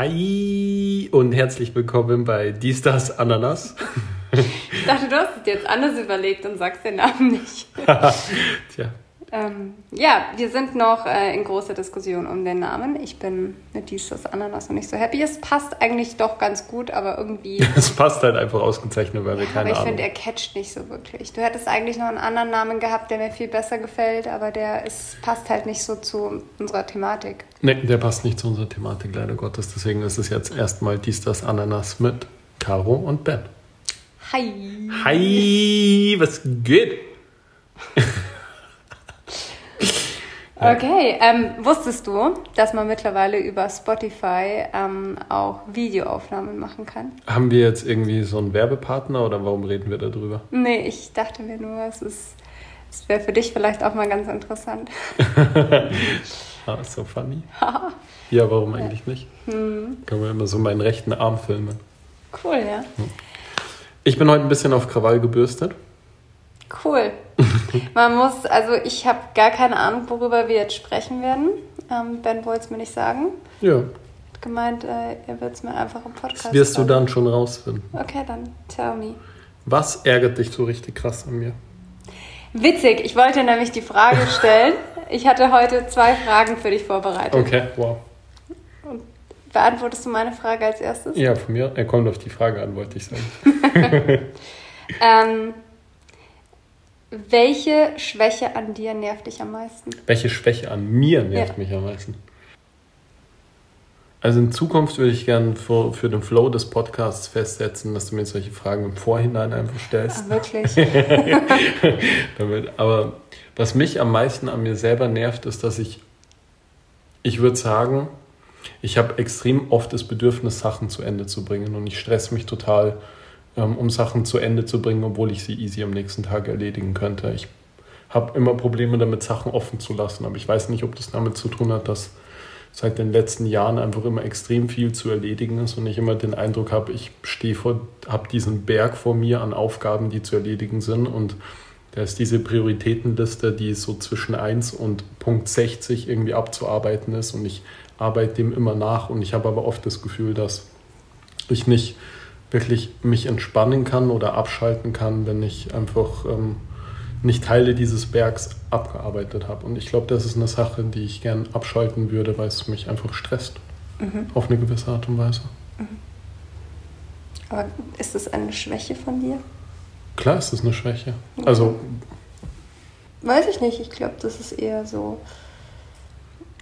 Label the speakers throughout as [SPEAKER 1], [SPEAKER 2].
[SPEAKER 1] Hi und herzlich willkommen bei Dies, das, Ananas.
[SPEAKER 2] Ich dachte, du hast es jetzt anders überlegt und sagst den Namen nicht.
[SPEAKER 1] Tja,
[SPEAKER 2] Ähm, ja, wir sind noch äh, in großer Diskussion um den Namen. Ich bin mit dies, das, Ananas noch nicht so happy. Es passt eigentlich doch ganz gut, aber irgendwie.
[SPEAKER 1] es passt halt einfach ausgezeichnet, weil wir
[SPEAKER 2] aber
[SPEAKER 1] keine
[SPEAKER 2] ich
[SPEAKER 1] Ahnung
[SPEAKER 2] finde, er catcht nicht so wirklich. Du hättest eigentlich noch einen anderen Namen gehabt, der mir viel besser gefällt, aber der ist, passt halt nicht so zu unserer Thematik.
[SPEAKER 1] Nee, der passt nicht zu unserer Thematik, leider Gottes. Deswegen ist es jetzt erstmal Dies, das, Ananas mit Caro und Ben.
[SPEAKER 2] Hi!
[SPEAKER 1] Hi, was geht?
[SPEAKER 2] Okay, ähm, wusstest du, dass man mittlerweile über Spotify ähm, auch Videoaufnahmen machen kann?
[SPEAKER 1] Haben wir jetzt irgendwie so einen Werbepartner oder warum reden wir darüber?
[SPEAKER 2] Nee, ich dachte mir nur, es ist, es wäre für dich vielleicht auch mal ganz interessant.
[SPEAKER 1] Ah, so funny. ja, warum eigentlich nicht?
[SPEAKER 2] Hm,
[SPEAKER 1] Können wir immer so meinen rechten Arm filmen.
[SPEAKER 2] cool, ja.
[SPEAKER 1] Ich bin heute ein bisschen auf Krawall gebürstet.
[SPEAKER 2] Cool. Man muss, also ich habe gar keine Ahnung, worüber wir jetzt sprechen werden. Ähm, ben wollte es mir nicht sagen.
[SPEAKER 1] Ja,
[SPEAKER 2] Hat gemeint, äh, er wird es mir einfach im Podcast
[SPEAKER 1] das wirst du
[SPEAKER 2] sagen.
[SPEAKER 1] dann schon rausfinden.
[SPEAKER 2] Okay, dann tell me.
[SPEAKER 1] Was ärgert dich so richtig krass an mir?
[SPEAKER 2] Witzig, ich wollte nämlich die Frage stellen. Ich hatte heute zwei Fragen für dich vorbereitet.
[SPEAKER 1] Okay, wow.
[SPEAKER 2] Beantwortest du meine Frage als erstes?
[SPEAKER 1] Ja, von mir. Er kommt auf die Frage an, wollte ich sagen.
[SPEAKER 2] Ähm, welche Schwäche an dir nervt dich am meisten?
[SPEAKER 1] Welche Schwäche an mir nervt
[SPEAKER 2] Ja.
[SPEAKER 1] mich am meisten? Also in Zukunft würde ich gerne für, für den Flow des Podcasts festsetzen, dass du mir solche Fragen im Vorhinein einfach
[SPEAKER 2] Ah,
[SPEAKER 1] stellst.
[SPEAKER 2] wirklich?
[SPEAKER 1] Damit. Aber was mich am meisten an mir selber nervt, ist, dass ich, ich würde sagen, ich habe extrem oft das Bedürfnis, Sachen zu Ende zu bringen und ich stress mich total, um Sachen zu Ende zu bringen, obwohl ich sie easy am nächsten Tag erledigen könnte. Ich habe immer Probleme damit, Sachen offen zu lassen, aber ich weiß nicht, ob das damit zu tun hat, dass seit den letzten Jahren einfach immer extrem viel zu erledigen ist und ich immer den Eindruck habe, ich stehe vor, habe diesen Berg vor mir an Aufgaben, die zu erledigen sind und da ist diese Prioritätenliste, die so zwischen 1 und Punkt 60 irgendwie abzuarbeiten ist und ich arbeite dem immer nach und ich habe aber oft das Gefühl, dass ich nicht wirklich mich entspannen kann oder abschalten kann, wenn ich einfach ähm, nicht Teile dieses Bergs abgearbeitet habe. Und ich glaube, das ist eine Sache, die ich gern abschalten würde, weil es mich einfach stresst. Auf eine gewisse Art und Weise.
[SPEAKER 2] Aber ist das eine Schwäche von dir?
[SPEAKER 1] Klar ist es eine Schwäche. Also
[SPEAKER 2] Weiß ich nicht. Ich glaube, das ist eher so.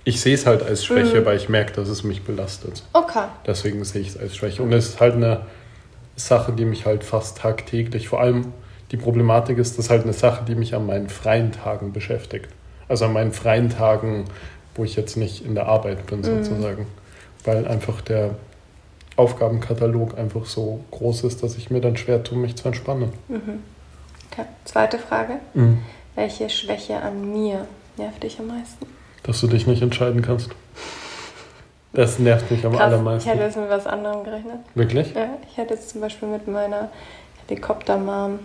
[SPEAKER 1] ich sehe es halt als Schwäche,
[SPEAKER 2] Mhm.
[SPEAKER 1] weil ich merke, dass es mich belastet.
[SPEAKER 2] Okay.
[SPEAKER 1] Deswegen sehe ich es als Schwäche. Und es ist halt eine Sache, die mich halt fast tagtäglich, vor allem die Problematik ist, das ist halt eine Sache, die mich an meinen freien Tagen beschäftigt. Also an meinen freien Tagen, wo ich jetzt nicht in der Arbeit bin, sozusagen. Weil einfach der Aufgabenkatalog einfach so groß ist, dass ich mir dann schwer tue, mich zu entspannen.
[SPEAKER 2] okay. Zweite Frage. Welche Schwäche an mir nervt dich am meisten?
[SPEAKER 1] Dass du dich nicht entscheiden kannst. Das nervt mich am
[SPEAKER 2] Krass, ich
[SPEAKER 1] allermeisten.
[SPEAKER 2] hätte jetzt mit was anderem gerechnet.
[SPEAKER 1] Wirklich?
[SPEAKER 2] Ja, ich hätte jetzt zum Beispiel mit meiner Helikoptermom.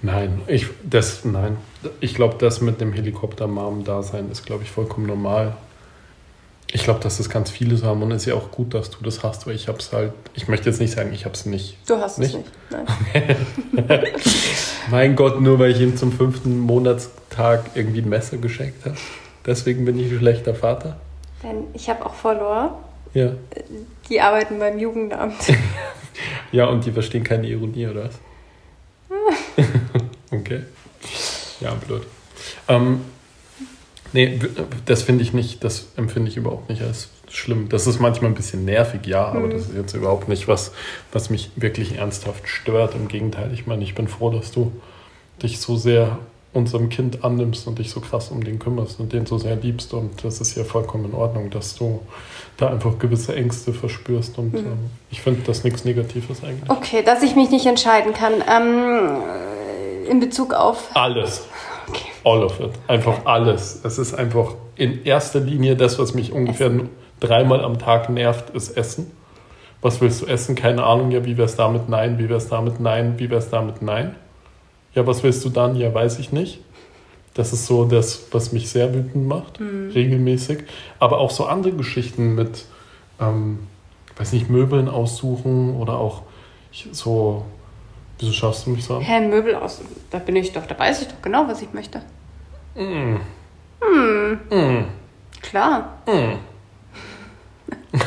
[SPEAKER 1] Nein, ich, das, nein. Ich glaube, das mit dem Helikopter-Mom-Dasein ist, glaube ich, vollkommen normal. Ich glaube, dass das ganz viele so haben und es ist ja auch gut, dass du das hast, weil ich habe es halt, ich möchte jetzt nicht sagen, ich habe es nicht.
[SPEAKER 2] Du hast
[SPEAKER 1] Nicht?
[SPEAKER 2] es nicht. Nein.
[SPEAKER 1] Mein Gott, nur weil ich ihm zum fünften Monatstag irgendwie ein Messer geschenkt habe. Deswegen bin ich ein schlechter Vater.
[SPEAKER 2] Denn ich habe auch Follower,
[SPEAKER 1] Ja.
[SPEAKER 2] die arbeiten beim Jugendamt.
[SPEAKER 1] Ja, und die verstehen keine Ironie, oder was? okay. Ja, blöd. Ähm, nee, das finde ich nicht, das empfinde ich überhaupt nicht als schlimm. Das ist manchmal ein bisschen nervig, ja, aber das ist jetzt überhaupt nicht was, was mich wirklich ernsthaft stört. Im Gegenteil, ich meine, ich bin froh, dass du dich so sehr unserem Kind annimmst und dich so krass um den kümmerst und den so sehr liebst. Und das ist ja vollkommen in Ordnung, dass du da einfach gewisse Ängste verspürst. Und ähm, ich finde das nichts Negatives eigentlich.
[SPEAKER 2] Okay, dass ich mich nicht entscheiden kann. Ähm, äh, in Bezug auf.
[SPEAKER 1] Alles.
[SPEAKER 2] Okay.
[SPEAKER 1] All of it. Einfach alles. Es ist einfach in erster Linie das, was mich ungefähr dreimal am Tag nervt, ist Essen. Was willst du essen? Keine Ahnung. Ja, wie wär's damit? Nein. Wie wär's damit? Nein. Wie wär's damit? Nein. Ja, was willst du dann? Ja, weiß ich nicht. Das ist so das, was mich sehr wütend macht, regelmäßig. Aber auch so andere Geschichten mit, ähm, weiß nicht, Möbeln aussuchen oder auch so. Wieso schaust du mich so an?
[SPEAKER 2] Hä, Möbel aus. Da bin ich doch, da weiß ich doch genau, was ich möchte.
[SPEAKER 1] Mm.
[SPEAKER 2] Hm,
[SPEAKER 1] Mm.
[SPEAKER 2] klar.
[SPEAKER 1] Mm.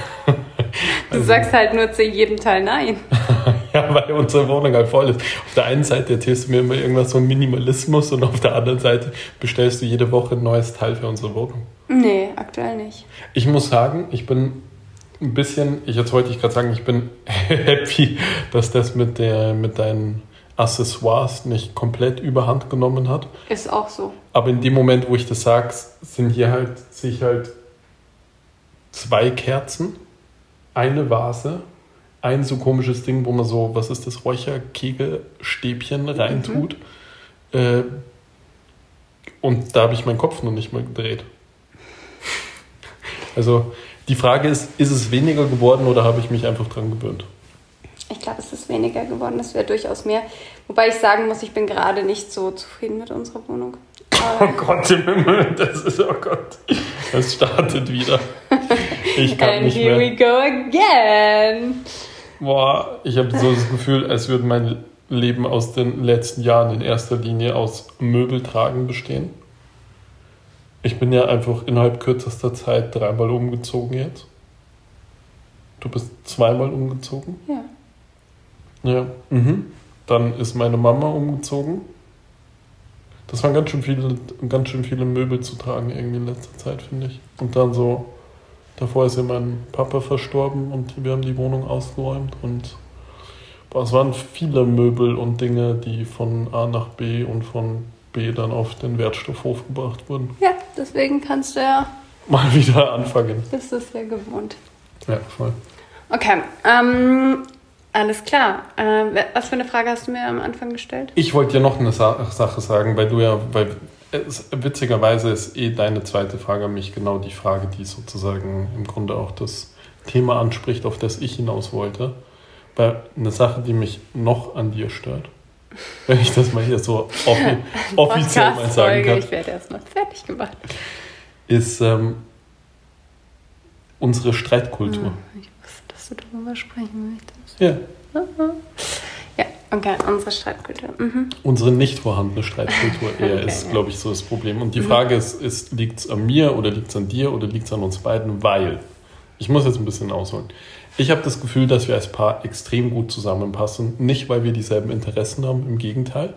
[SPEAKER 2] Du sagst halt nur zu jedem Teil nein.
[SPEAKER 1] Ja, weil unsere Wohnung halt voll ist. Auf der einen Seite erzählst du mir immer irgendwas von Minimalismus und auf der anderen Seite bestellst du jede Woche ein neues Teil für unsere Wohnung.
[SPEAKER 2] Nee, aktuell nicht.
[SPEAKER 1] Ich muss sagen, ich bin ein bisschen, ich jetzt wollte ich gerade sagen, ich bin happy, dass das mit, der, mit deinen Accessoires nicht komplett überhand genommen hat.
[SPEAKER 2] Ist auch so.
[SPEAKER 1] Aber in dem Moment, wo ich das sage, sind hier halt, sehe ich halt zwei Kerzen, eine Vase, ein so komisches Ding, wo man so, was ist das, Räucherkegelstäbchen reintut. Äh, und da habe ich meinen Kopf noch nicht mal gedreht. Also die Frage ist, ist es weniger geworden oder habe ich mich einfach dran gewöhnt?
[SPEAKER 2] Ich glaube, es ist weniger geworden. Das wäre durchaus mehr. Wobei ich sagen muss, ich bin gerade nicht so zufrieden mit unserer Wohnung.
[SPEAKER 1] Oh Gott im Himmel, das ist, oh Gott, das startet wieder. Ich kann
[SPEAKER 2] And
[SPEAKER 1] nicht
[SPEAKER 2] here
[SPEAKER 1] mehr.
[SPEAKER 2] we go again.
[SPEAKER 1] Boah, ich habe so das Gefühl, als würde mein Leben aus den letzten Jahren in erster Linie aus Möbeltragen bestehen. Ich bin ja einfach innerhalb kürzester Zeit dreimal umgezogen jetzt. Du bist zweimal umgezogen.
[SPEAKER 2] Ja.
[SPEAKER 1] Ja. Mhm. Dann ist meine Mama umgezogen. Das waren ganz schön viele, ganz schön viele Möbel zu tragen irgendwie in letzter Zeit, finde ich. Und dann so, davor ist ja mein Papa verstorben und wir haben die Wohnung ausgeräumt und boah, es waren viele Möbel und Dinge, die von A nach B und von B dann auf den Wertstoffhof gebracht wurden.
[SPEAKER 2] Ja, deswegen kannst du ja,
[SPEAKER 1] Mal wieder anfangen.
[SPEAKER 2] bist du es ja gewohnt.
[SPEAKER 1] Ja, voll.
[SPEAKER 2] Okay, ähm, alles klar. Äh, was für eine Frage hast du mir am Anfang gestellt?
[SPEAKER 1] Ich wollte dir noch eine Sa Sache sagen, weil du ja, weil es, witzigerweise ist eh deine zweite Frage an mich genau die Frage, die sozusagen im Grunde auch das Thema anspricht, auf das ich hinaus wollte. Weil eine Sache, die mich noch an dir stört, wenn ich das mal hier so offi offiziell mal sagen kann,
[SPEAKER 2] Ich werde erstmal fertig gemacht.
[SPEAKER 1] ist ähm, unsere Streitkultur.
[SPEAKER 2] Hm, Ich wusste, dass du darüber sprechen möchtest.
[SPEAKER 1] Ja,
[SPEAKER 2] Ja, okay, unsere Streitkultur. Mhm.
[SPEAKER 1] unsere nicht vorhandene Streitkultur eher
[SPEAKER 2] Okay,
[SPEAKER 1] ist,
[SPEAKER 2] ja.
[SPEAKER 1] glaube ich, so das Problem. Und die Frage ist, ist liegt es an mir oder liegt es an dir oder liegt es an uns beiden? Weil, ich muss jetzt ein bisschen ausholen. Ich habe das Gefühl, dass wir als Paar extrem gut zusammenpassen. Nicht, weil wir dieselben Interessen haben, im Gegenteil,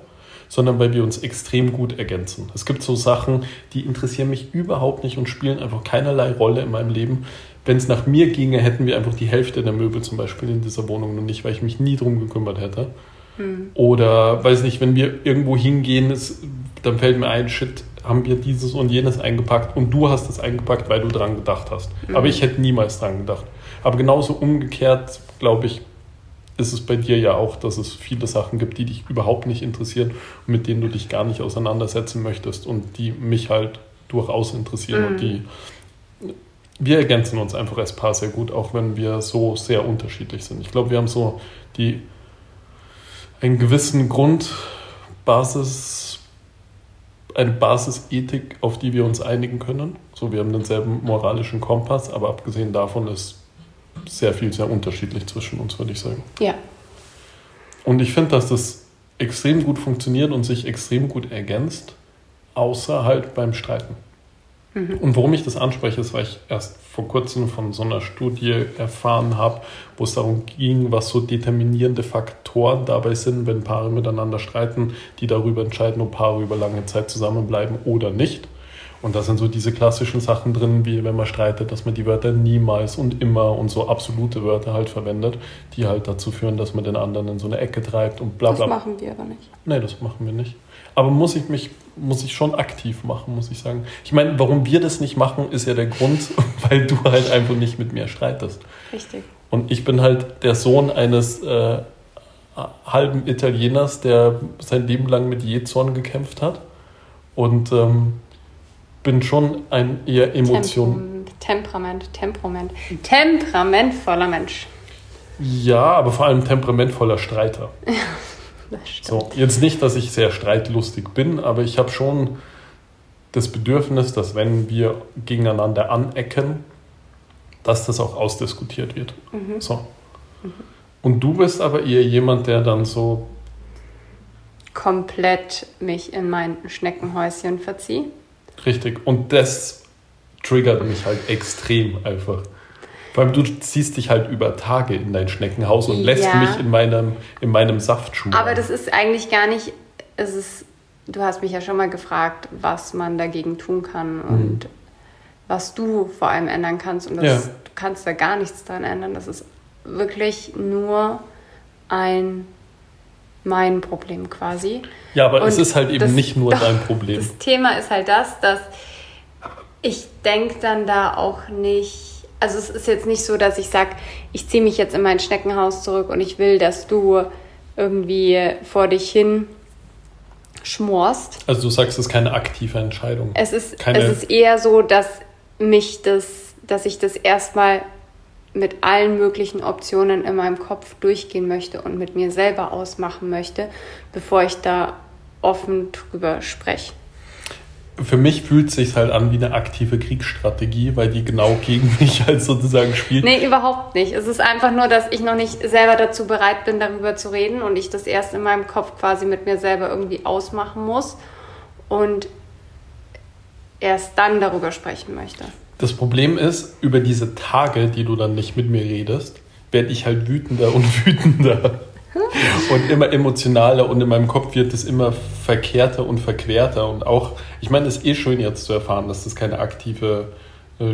[SPEAKER 1] sondern weil wir uns extrem gut ergänzen. Es gibt so Sachen, die interessieren mich überhaupt nicht und spielen einfach keinerlei Rolle in meinem Leben. Wenn es nach mir ginge, hätten wir einfach die Hälfte der Möbel zum Beispiel in dieser Wohnung noch nicht, weil ich mich nie drum gekümmert hätte. Oder, weiß nicht, wenn wir irgendwo hingehen, ist, dann fällt mir ein, shit, haben wir dieses und jenes eingepackt und du hast es eingepackt, weil du dran gedacht hast. Aber ich hätte niemals dran gedacht. Aber genauso umgekehrt, glaube ich, ist es bei dir ja auch, dass es viele Sachen gibt, die dich überhaupt nicht interessieren und mit denen du dich gar nicht auseinandersetzen möchtest und die mich halt durchaus interessieren und die wir ergänzen uns einfach als Paar sehr gut, auch wenn wir so sehr unterschiedlich sind. Ich glaube, wir haben so die einen gewissen Grundbasis, eine Basisethik, auf die wir uns einigen können. So, wir haben denselben moralischen Kompass, aber abgesehen davon ist sehr viel sehr unterschiedlich zwischen uns, würde ich sagen.
[SPEAKER 2] Ja.
[SPEAKER 1] Und ich finde, dass das extrem gut funktioniert und sich extrem gut ergänzt, außer halt beim Streiten. Und warum ich das anspreche, ist, weil ich erst vor kurzem von so einer Studie erfahren habe, wo es darum ging, was so determinierende Faktoren dabei sind, wenn Paare miteinander streiten, die darüber entscheiden, ob Paare über lange Zeit zusammenbleiben oder nicht. Und da sind so diese klassischen Sachen drin, wie wenn man streitet, dass man die Wörter niemals und immer und so absolute Wörter halt verwendet, die halt dazu führen, dass man den anderen in so eine Ecke treibt und bla
[SPEAKER 2] Das
[SPEAKER 1] bla.
[SPEAKER 2] machen wir aber nicht.
[SPEAKER 1] Nee, das machen wir nicht. Aber muss ich mich, muss ich schon aktiv machen, muss ich sagen. Ich meine, warum wir das nicht machen, ist ja der Grund, weil du halt einfach nicht mit mir streitest.
[SPEAKER 2] Richtig.
[SPEAKER 1] Und ich bin halt der Sohn eines äh, halben Italieners, der sein Leben lang mit Jezorn gekämpft hat. Und ähm, bin schon ein eher Emotion.
[SPEAKER 2] Temperament, Temperament, temperamentvoller Mensch.
[SPEAKER 1] Ja, aber vor allem temperamentvoller Streiter.
[SPEAKER 2] Das.
[SPEAKER 1] So, jetzt nicht, dass ich sehr streitlustig bin, aber ich habe schon das Bedürfnis, dass wenn wir gegeneinander anecken, dass das auch ausdiskutiert wird. Mhm. So. Mhm. Und du bist aber eher jemand, der dann so
[SPEAKER 2] komplett mich in mein Schneckenhäuschen verziehe.
[SPEAKER 1] Richtig. Und das triggert mich halt extrem einfach. Vor allem du ziehst dich halt über Tage in dein Schneckenhaus und lässt ja. mich in meinem, in meinem Saft.
[SPEAKER 2] Aber das ist eigentlich gar nicht, es ist, du hast mich ja schon mal gefragt, was man dagegen tun kann mhm. und was du vor allem ändern kannst. Und das, ja. du kannst da gar nichts dran ändern. Das ist wirklich nur ein mein Problem quasi.
[SPEAKER 1] Ja, aber und es ist halt eben das, nicht nur doch, dein Problem.
[SPEAKER 2] Das Thema ist halt das, dass ich denke dann da auch nicht also es ist jetzt nicht so, dass ich sage, ich ziehe mich jetzt in mein Schneckenhaus zurück und ich will, dass du irgendwie vor dich hin schmorst.
[SPEAKER 1] Also du sagst, es ist keine aktive Entscheidung.
[SPEAKER 2] Es ist, keine es ist eher so, dass mich das, dass ich das erstmal mit allen möglichen Optionen in meinem Kopf durchgehen möchte und mit mir selber ausmachen möchte, bevor ich da offen drüber spreche
[SPEAKER 1] für mich fühlt es sich halt an wie eine aktive Kriegsstrategie, weil die genau gegen mich halt sozusagen spielt.
[SPEAKER 2] Nee, überhaupt nicht. Es ist einfach nur, dass ich noch nicht selber dazu bereit bin, darüber zu reden und ich das erst in meinem Kopf quasi mit mir selber irgendwie ausmachen muss und erst dann darüber sprechen möchte.
[SPEAKER 1] Das Problem ist, über diese Tage, die du dann nicht mit mir redest, werde ich halt wütender und wütender und immer emotionaler und in meinem Kopf wird es immer verkehrter und verquerter und auch, ich meine, es ist eh schön jetzt zu erfahren, dass das keine aktive äh,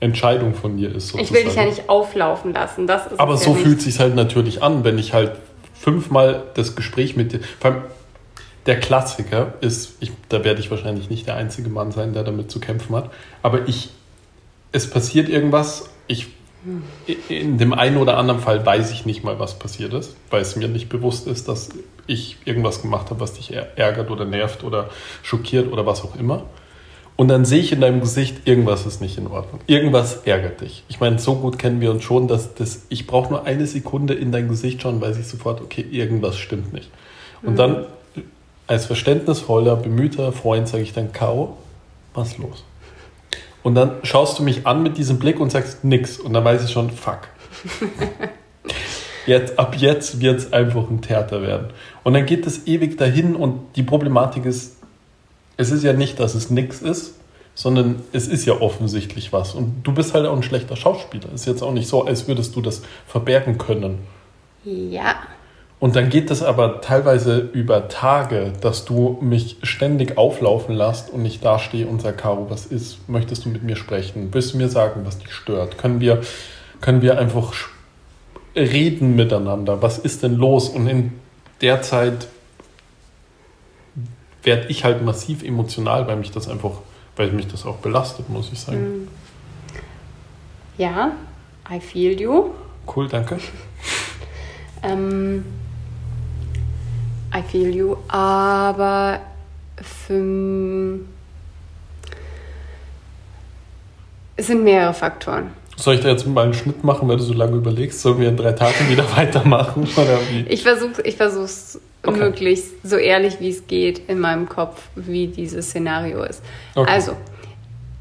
[SPEAKER 1] Entscheidung von dir ist.
[SPEAKER 2] Sozusagen. Ich will dich ja nicht auflaufen lassen. Das ist
[SPEAKER 1] Aber so ja fühlt es sich halt natürlich an, wenn ich halt fünfmal das Gespräch mit dir. Vor allem der Klassiker ist, ich, da werde ich wahrscheinlich nicht der einzige Mann sein, der damit zu kämpfen hat. Aber ich, es passiert irgendwas, ich in dem einen oder anderen Fall weiß ich nicht mal, was passiert ist, weil es mir nicht bewusst ist, dass ich irgendwas gemacht habe, was dich ärgert oder nervt oder schockiert oder was auch immer. Und dann sehe ich in deinem Gesicht, irgendwas ist nicht in Ordnung. Irgendwas ärgert dich. Ich meine, so gut kennen wir uns schon, dass das, ich brauche nur eine Sekunde in dein Gesicht schauen, weiß ich sofort, okay, irgendwas stimmt nicht. Und mhm. dann als verständnisvoller, bemühter Freund sage ich dann, K.O., was los? Und dann schaust du mich an mit diesem Blick und sagst nix. Und dann weiß ich schon, fuck. Jetzt, ab jetzt wird es einfach ein Theater werden. Und dann geht es ewig dahin und die Problematik ist, es ist ja nicht, dass es nix ist, sondern es ist ja offensichtlich was. Und du bist halt auch ein schlechter Schauspieler. Es ist jetzt auch nicht so, als würdest du das verbergen können.
[SPEAKER 2] Ja.
[SPEAKER 1] Und dann geht das aber teilweise über Tage, dass du mich ständig auflaufen lässt und ich dastehe und sage, Caro, was ist? Möchtest du mit mir sprechen? Willst du mir sagen, was dich stört? Können wir, können wir einfach reden miteinander? Was ist denn los? Und in der Zeit werde ich halt massiv emotional, weil mich das einfach, weil mich das auch belastet, muss ich sagen. Hm.
[SPEAKER 2] Ja, I feel you.
[SPEAKER 1] Cool, danke.
[SPEAKER 2] ähm, I feel you, aber für, es sind mehrere Faktoren.
[SPEAKER 1] Soll ich da jetzt mal einen Schnitt machen, weil du so lange überlegst? Sollen wir in drei Tagen wieder weitermachen? Oder wie?
[SPEAKER 2] Ich versuche ich versuch's okay. möglichst so ehrlich wie es geht in meinem Kopf, wie dieses Szenario ist. Okay. Also,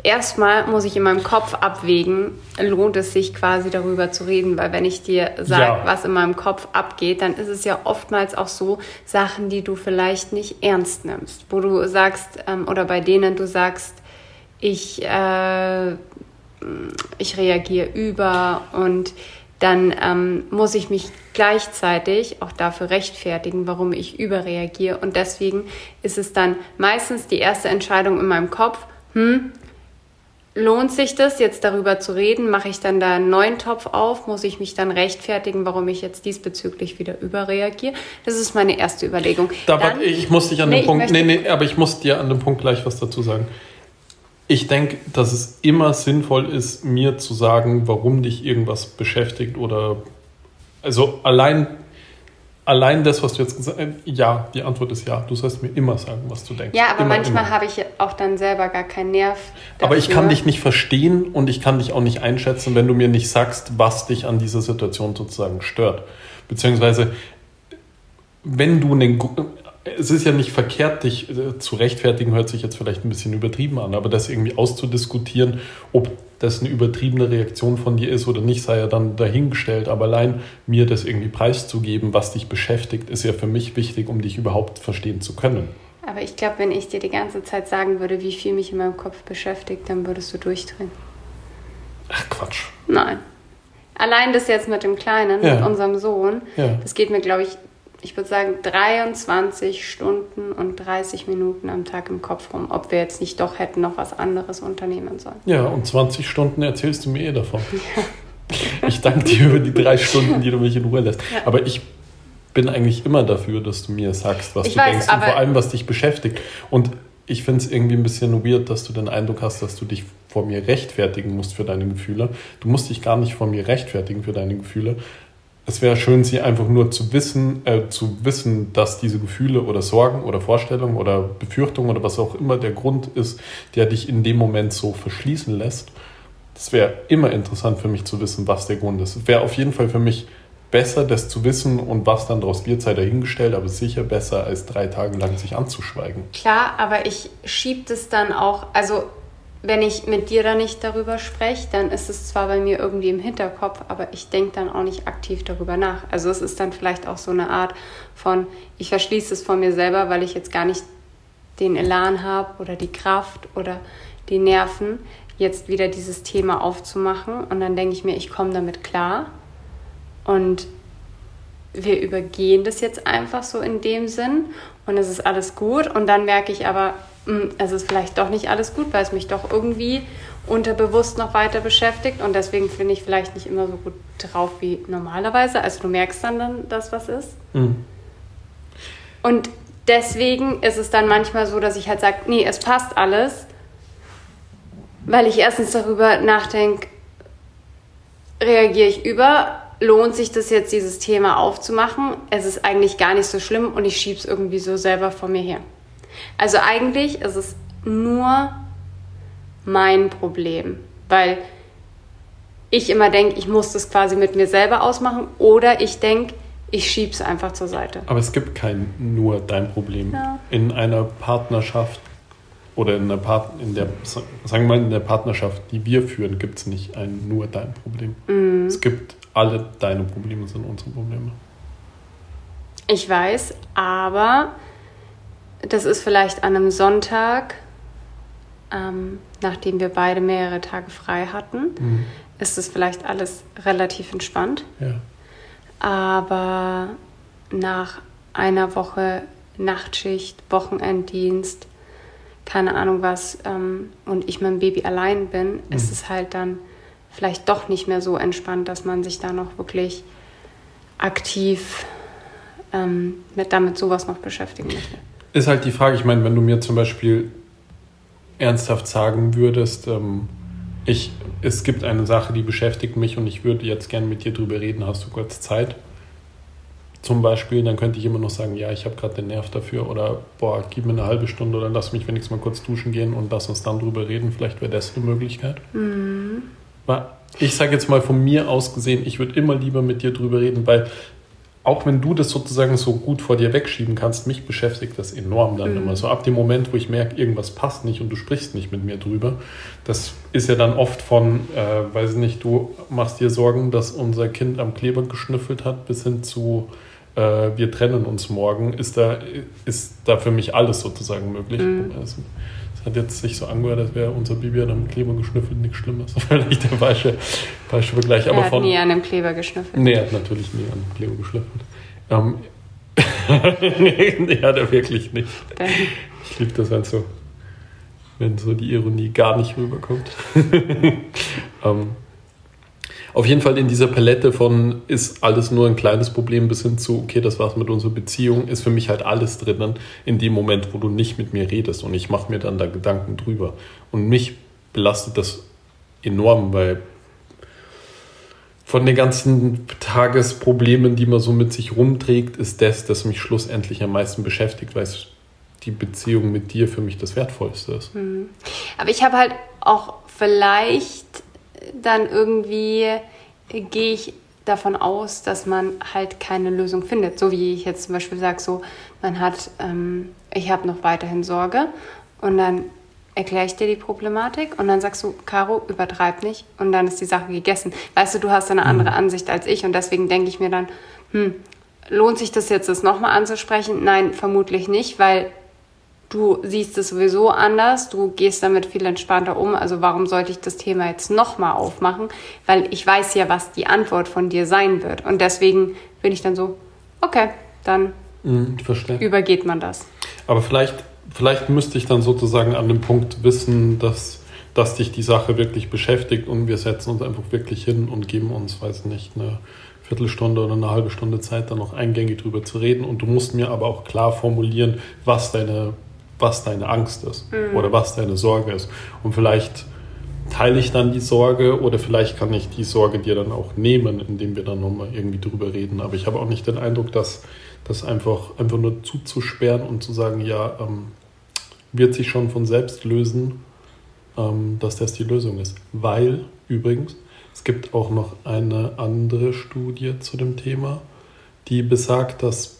[SPEAKER 2] erstmal muss ich in meinem Kopf abwägen, lohnt es sich quasi darüber zu reden, weil wenn ich dir sage, ja. was in meinem Kopf abgeht, dann ist es ja oftmals auch so Sachen, die du vielleicht nicht ernst nimmst, wo du sagst ähm, oder bei denen du sagst, ich, äh, ich reagiere über und dann ähm, muss ich mich gleichzeitig auch dafür rechtfertigen, warum ich überreagiere. Und deswegen ist es dann meistens die erste Entscheidung in meinem Kopf, hm, lohnt sich das, jetzt darüber zu reden? Mache ich dann da einen neuen Topf auf? Muss ich mich dann rechtfertigen, warum ich jetzt diesbezüglich wieder überreagiere? Das ist meine erste Überlegung.
[SPEAKER 1] Da, dann, ich muss dich an nee, den Punkt, nee, nee, aber ich muss dir an dem Punkt gleich was dazu sagen. Ich denke, dass es immer sinnvoll ist, mir zu sagen, warum dich irgendwas beschäftigt oder also allein allein das, was du jetzt gesagt hast, ja, die Antwort ist ja. Du sollst mir immer sagen, was du denkst.
[SPEAKER 2] Ja, aber
[SPEAKER 1] immer,
[SPEAKER 2] manchmal habe ich auch dann selber gar keinen Nerv.
[SPEAKER 1] Dafür. Aber ich kann dich nicht verstehen und ich kann dich auch nicht einschätzen, wenn du mir nicht sagst, was dich an dieser Situation sozusagen stört. Beziehungsweise, wenn du einen. Es ist ja nicht verkehrt, dich äh, zu rechtfertigen, hört sich jetzt vielleicht ein bisschen übertrieben an, aber das irgendwie auszudiskutieren, ob das eine übertriebene Reaktion von dir ist oder nicht, sei ja dann dahingestellt. Aber allein mir das irgendwie preiszugeben, was dich beschäftigt, ist ja für mich wichtig, um dich überhaupt verstehen zu können.
[SPEAKER 2] Aber ich glaube, wenn ich dir die ganze Zeit sagen würde, wie viel mich in meinem Kopf beschäftigt, dann würdest du durchdrehen.
[SPEAKER 1] Ach Quatsch.
[SPEAKER 2] Nein. Allein das jetzt mit dem Kleinen, ja. mit unserem Sohn, ja. das geht mir, glaube ich, ich würde sagen, 23 Stunden und 30 Minuten am Tag im Kopf rum, ob wir jetzt nicht doch hätten noch was anderes unternehmen sollen.
[SPEAKER 1] Ja, und 20 Stunden erzählst du mir eh davon. Ja. Ich danke dir über die drei Stunden, die du mich in Ruhe lässt. Ja. Aber ich bin eigentlich immer dafür, dass du mir sagst, was ich du weiß, denkst und vor allem, was dich beschäftigt. Und ich finde es irgendwie ein bisschen weird, dass du den Eindruck hast, dass du dich vor mir rechtfertigen musst für deine Gefühle. Du musst dich gar nicht vor mir rechtfertigen für deine Gefühle, es wäre schön, sie einfach nur zu wissen, äh, zu wissen, dass diese Gefühle oder Sorgen oder Vorstellungen oder Befürchtungen oder was auch immer der Grund ist, der dich in dem Moment so verschließen lässt. Das wäre immer interessant für mich zu wissen, was der Grund ist. Es wäre auf jeden Fall für mich besser, das zu wissen und was dann daraus wird, sei dahingestellt, aber sicher besser, als drei Tage lang sich anzuschweigen.
[SPEAKER 2] Klar, aber ich schiebe das dann auch, also wenn ich mit dir da nicht darüber spreche, dann ist es zwar bei mir irgendwie im Hinterkopf, aber ich denke dann auch nicht aktiv darüber nach. Also es ist dann vielleicht auch so eine Art von, ich verschließe es von mir selber, weil ich jetzt gar nicht den Elan habe oder die Kraft oder die Nerven, jetzt wieder dieses Thema aufzumachen. Und dann denke ich mir, ich komme damit klar. Und wir übergehen das jetzt einfach so in dem Sinn und es ist alles gut. Und dann merke ich aber, es ist vielleicht doch nicht alles gut, weil es mich doch irgendwie unterbewusst noch weiter beschäftigt und deswegen finde ich vielleicht nicht immer so gut drauf wie normalerweise. Also du merkst dann, dann dass was ist. Mhm. Und deswegen ist es dann manchmal so, dass ich halt sage, nee, es passt alles, weil ich erstens darüber nachdenke, reagiere ich über, lohnt sich das jetzt, dieses Thema aufzumachen? Es ist eigentlich gar nicht so schlimm und ich schiebe es irgendwie so selber vor mir her. Also eigentlich ist es nur mein Problem, weil ich immer denke, ich muss das quasi mit mir selber ausmachen oder ich denke, ich schiebe es einfach zur Seite.
[SPEAKER 1] Aber es gibt kein nur dein Problem. Ja. In einer Partnerschaft oder in, der Part in der, sagen wir mal, in der Partnerschaft, die wir führen, gibt es nicht ein nur dein Problem. Mm. Es gibt alle deine Probleme sind unsere Probleme.
[SPEAKER 2] Ich weiß, aber das ist vielleicht an einem Sonntag, ähm, nachdem wir beide mehrere Tage frei hatten, mhm. ist es vielleicht alles relativ entspannt. Ja. Aber nach einer Woche Nachtschicht, Wochenenddienst, keine Ahnung was, ähm, und ich mit dem Baby allein bin, mhm. ist es halt dann vielleicht doch nicht mehr so entspannt, dass man sich da noch wirklich aktiv ähm, mit damit sowas noch beschäftigen möchte.
[SPEAKER 1] Ist halt die Frage, ich meine, wenn du mir zum Beispiel ernsthaft sagen würdest, ähm, ich, es gibt eine Sache, die beschäftigt mich und ich würde jetzt gerne mit dir drüber reden, hast du kurz Zeit? Zum Beispiel, dann könnte ich immer noch sagen, ja, ich habe gerade den Nerv dafür oder boah, gib mir eine halbe Stunde oder lass mich wenigstens mal kurz duschen gehen und lass uns dann drüber reden. Vielleicht wäre das eine Möglichkeit. Mhm. Ich sage jetzt mal von mir aus gesehen, ich würde immer lieber mit dir drüber reden, weil auch wenn du das sozusagen so gut vor dir wegschieben kannst, mich beschäftigt das enorm dann mhm. immer. So ab dem Moment, wo ich merke, irgendwas passt nicht und du sprichst nicht mit mir drüber, das ist ja dann oft von, äh, weiß ich nicht, du machst dir Sorgen, dass unser Kind am Kleber geschnüffelt hat, bis hin zu, äh, wir trennen uns morgen, ist da, ist da für mich alles sozusagen möglich. Mhm. Also, hat jetzt sich so angehört, als wäre unser Baby an einem Kleber geschnüffelt, nichts Schlimmes. Vielleicht der falsche, falsche Vergleich.
[SPEAKER 2] Er hat von, nie an einem Kleber geschnüffelt.
[SPEAKER 1] Nee, er hat natürlich nie an einem Kleber geschnüffelt. Ähm, nee, hat er wirklich nicht. Ich liebe das halt so, wenn so die Ironie gar nicht rüberkommt. ähm, auf jeden Fall in dieser Palette von ist alles nur ein kleines Problem bis hin zu, okay, das war's mit unserer Beziehung, ist für mich halt alles drinnen in dem Moment, wo du nicht mit mir redest und ich mache mir dann da Gedanken drüber. Und mich belastet das enorm, weil von den ganzen Tagesproblemen, die man so mit sich rumträgt, ist das, das mich schlussendlich am meisten beschäftigt, weil es die Beziehung mit dir für mich das Wertvollste ist.
[SPEAKER 2] Mhm. Aber ich habe halt auch vielleicht dann irgendwie gehe ich davon aus, dass man halt keine Lösung findet. So wie ich jetzt zum Beispiel sage, so, man hat, ähm, ich habe noch weiterhin Sorge und dann erkläre ich dir die Problematik und dann sagst du, Caro, übertreib nicht und dann ist die Sache gegessen. Weißt du, du hast eine andere mhm. Ansicht als ich und deswegen denke ich mir dann, hm, lohnt sich das jetzt, das nochmal anzusprechen? Nein, vermutlich nicht, weil du siehst es sowieso anders, du gehst damit viel entspannter um, also warum sollte ich das Thema jetzt nochmal aufmachen? Weil ich weiß ja, was die Antwort von dir sein wird und deswegen bin ich dann so, okay, dann
[SPEAKER 1] mhm,
[SPEAKER 2] übergeht man das.
[SPEAKER 1] Aber vielleicht, vielleicht müsste ich dann sozusagen an dem Punkt wissen, dass, dass dich die Sache wirklich beschäftigt und wir setzen uns einfach wirklich hin und geben uns, weiß nicht, eine Viertelstunde oder eine halbe Stunde Zeit, dann noch eingängig drüber zu reden. Und du musst mir aber auch klar formulieren, was deine, was deine Angst ist mhm. oder was deine Sorge ist. Und vielleicht teile ich dann die Sorge oder vielleicht kann ich die Sorge dir dann auch nehmen, indem wir dann nochmal irgendwie drüber reden. Aber ich habe auch nicht den Eindruck, dass das einfach, einfach nur zuzusperren und zu sagen, ja, ähm, wird sich schon von selbst lösen, ähm, dass das die Lösung ist. Weil übrigens, es gibt auch noch eine andere Studie zu dem Thema, die besagt, dass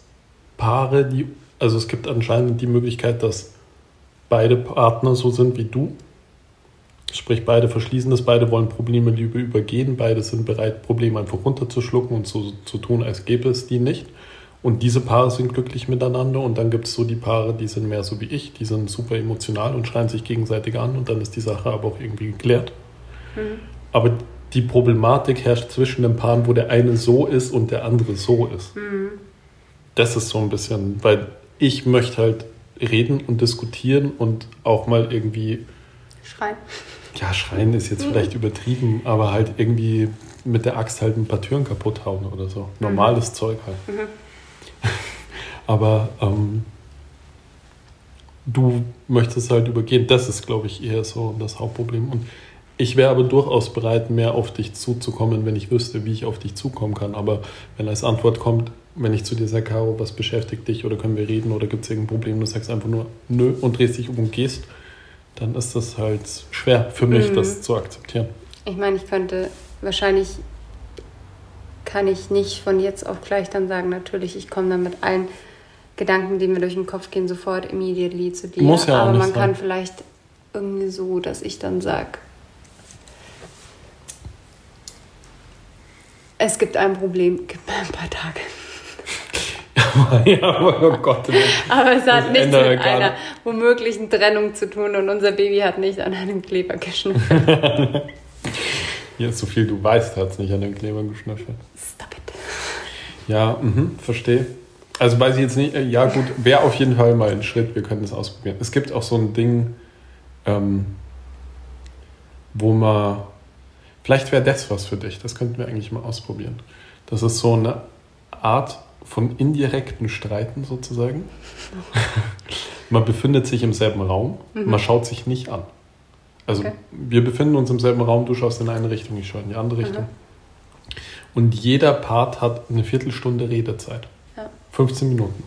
[SPEAKER 1] Paare, die, also es gibt anscheinend die Möglichkeit, dass beide Partner so sind wie du, Sprich, beide verschließen das, beide wollen Probleme lieber übergehen, beide sind bereit, Probleme einfach runterzuschlucken und so zu tun, als gäbe es die nicht. Und diese Paare sind glücklich miteinander und dann gibt es so die Paare, die sind mehr so wie ich, die sind super emotional und schreien sich gegenseitig an und dann ist die Sache aber auch irgendwie geklärt. Mhm. Aber die Problematik herrscht zwischen den Paaren, wo der eine so ist und der andere so ist. Mhm. Das ist so ein bisschen, weil ich möchte halt reden und diskutieren und auch mal irgendwie
[SPEAKER 2] schreien
[SPEAKER 1] ja, schreien ist jetzt vielleicht übertrieben, aber halt irgendwie mit der Axt halt ein paar Türen kaputt hauen oder so. Normales mhm. Zeug halt. Mhm. aber ähm, du möchtest halt übergehen. Das ist, glaube ich, eher so das Hauptproblem. Und ich wäre aber durchaus bereit, mehr auf dich zuzukommen, wenn ich wüsste, wie ich auf dich zukommen kann. Aber wenn als Antwort kommt, wenn ich zu dir sage, Caro, was beschäftigt dich oder können wir reden oder gibt es irgendein Problem, du sagst einfach nur nö und drehst dich um und gehst, dann ist das halt schwer für mich, mhm. das zu akzeptieren.
[SPEAKER 2] Ich meine, ich könnte wahrscheinlich kann ich nicht von jetzt auf gleich dann sagen, natürlich, ich komme dann mit allen Gedanken, die mir durch den Kopf gehen, sofort immediately zu dir. Muss ja Aber man sein. kann vielleicht irgendwie so, dass ich dann sage, es gibt ein Problem, gib mir ein paar Tage. ja, aber oh Gott. aber es hat nichts mit einer womöglichen Trennung zu tun und unser Baby hat nicht an einem Kleber geschnüffelt.
[SPEAKER 1] ja, so viel du weißt, hat es nicht an dem Kleber geschnüffelt. Stop it. Ja, mh, verstehe. Also weiß ich jetzt nicht, äh, ja gut, wäre auf jeden Fall mal ein Schritt, wir können das ausprobieren. Es gibt auch so ein Ding, ähm, wo man, vielleicht wäre das was für dich, das könnten wir eigentlich mal ausprobieren. Das ist so eine Art von indirekten Streiten sozusagen. man befindet sich im selben Raum, mhm. man schaut sich nicht an. Also okay. wir befinden uns im selben Raum, du schaust in eine Richtung, ich schaue in die andere Richtung. Mhm. Und jeder Part hat eine Viertelstunde Redezeit. Ja. 15 Minuten.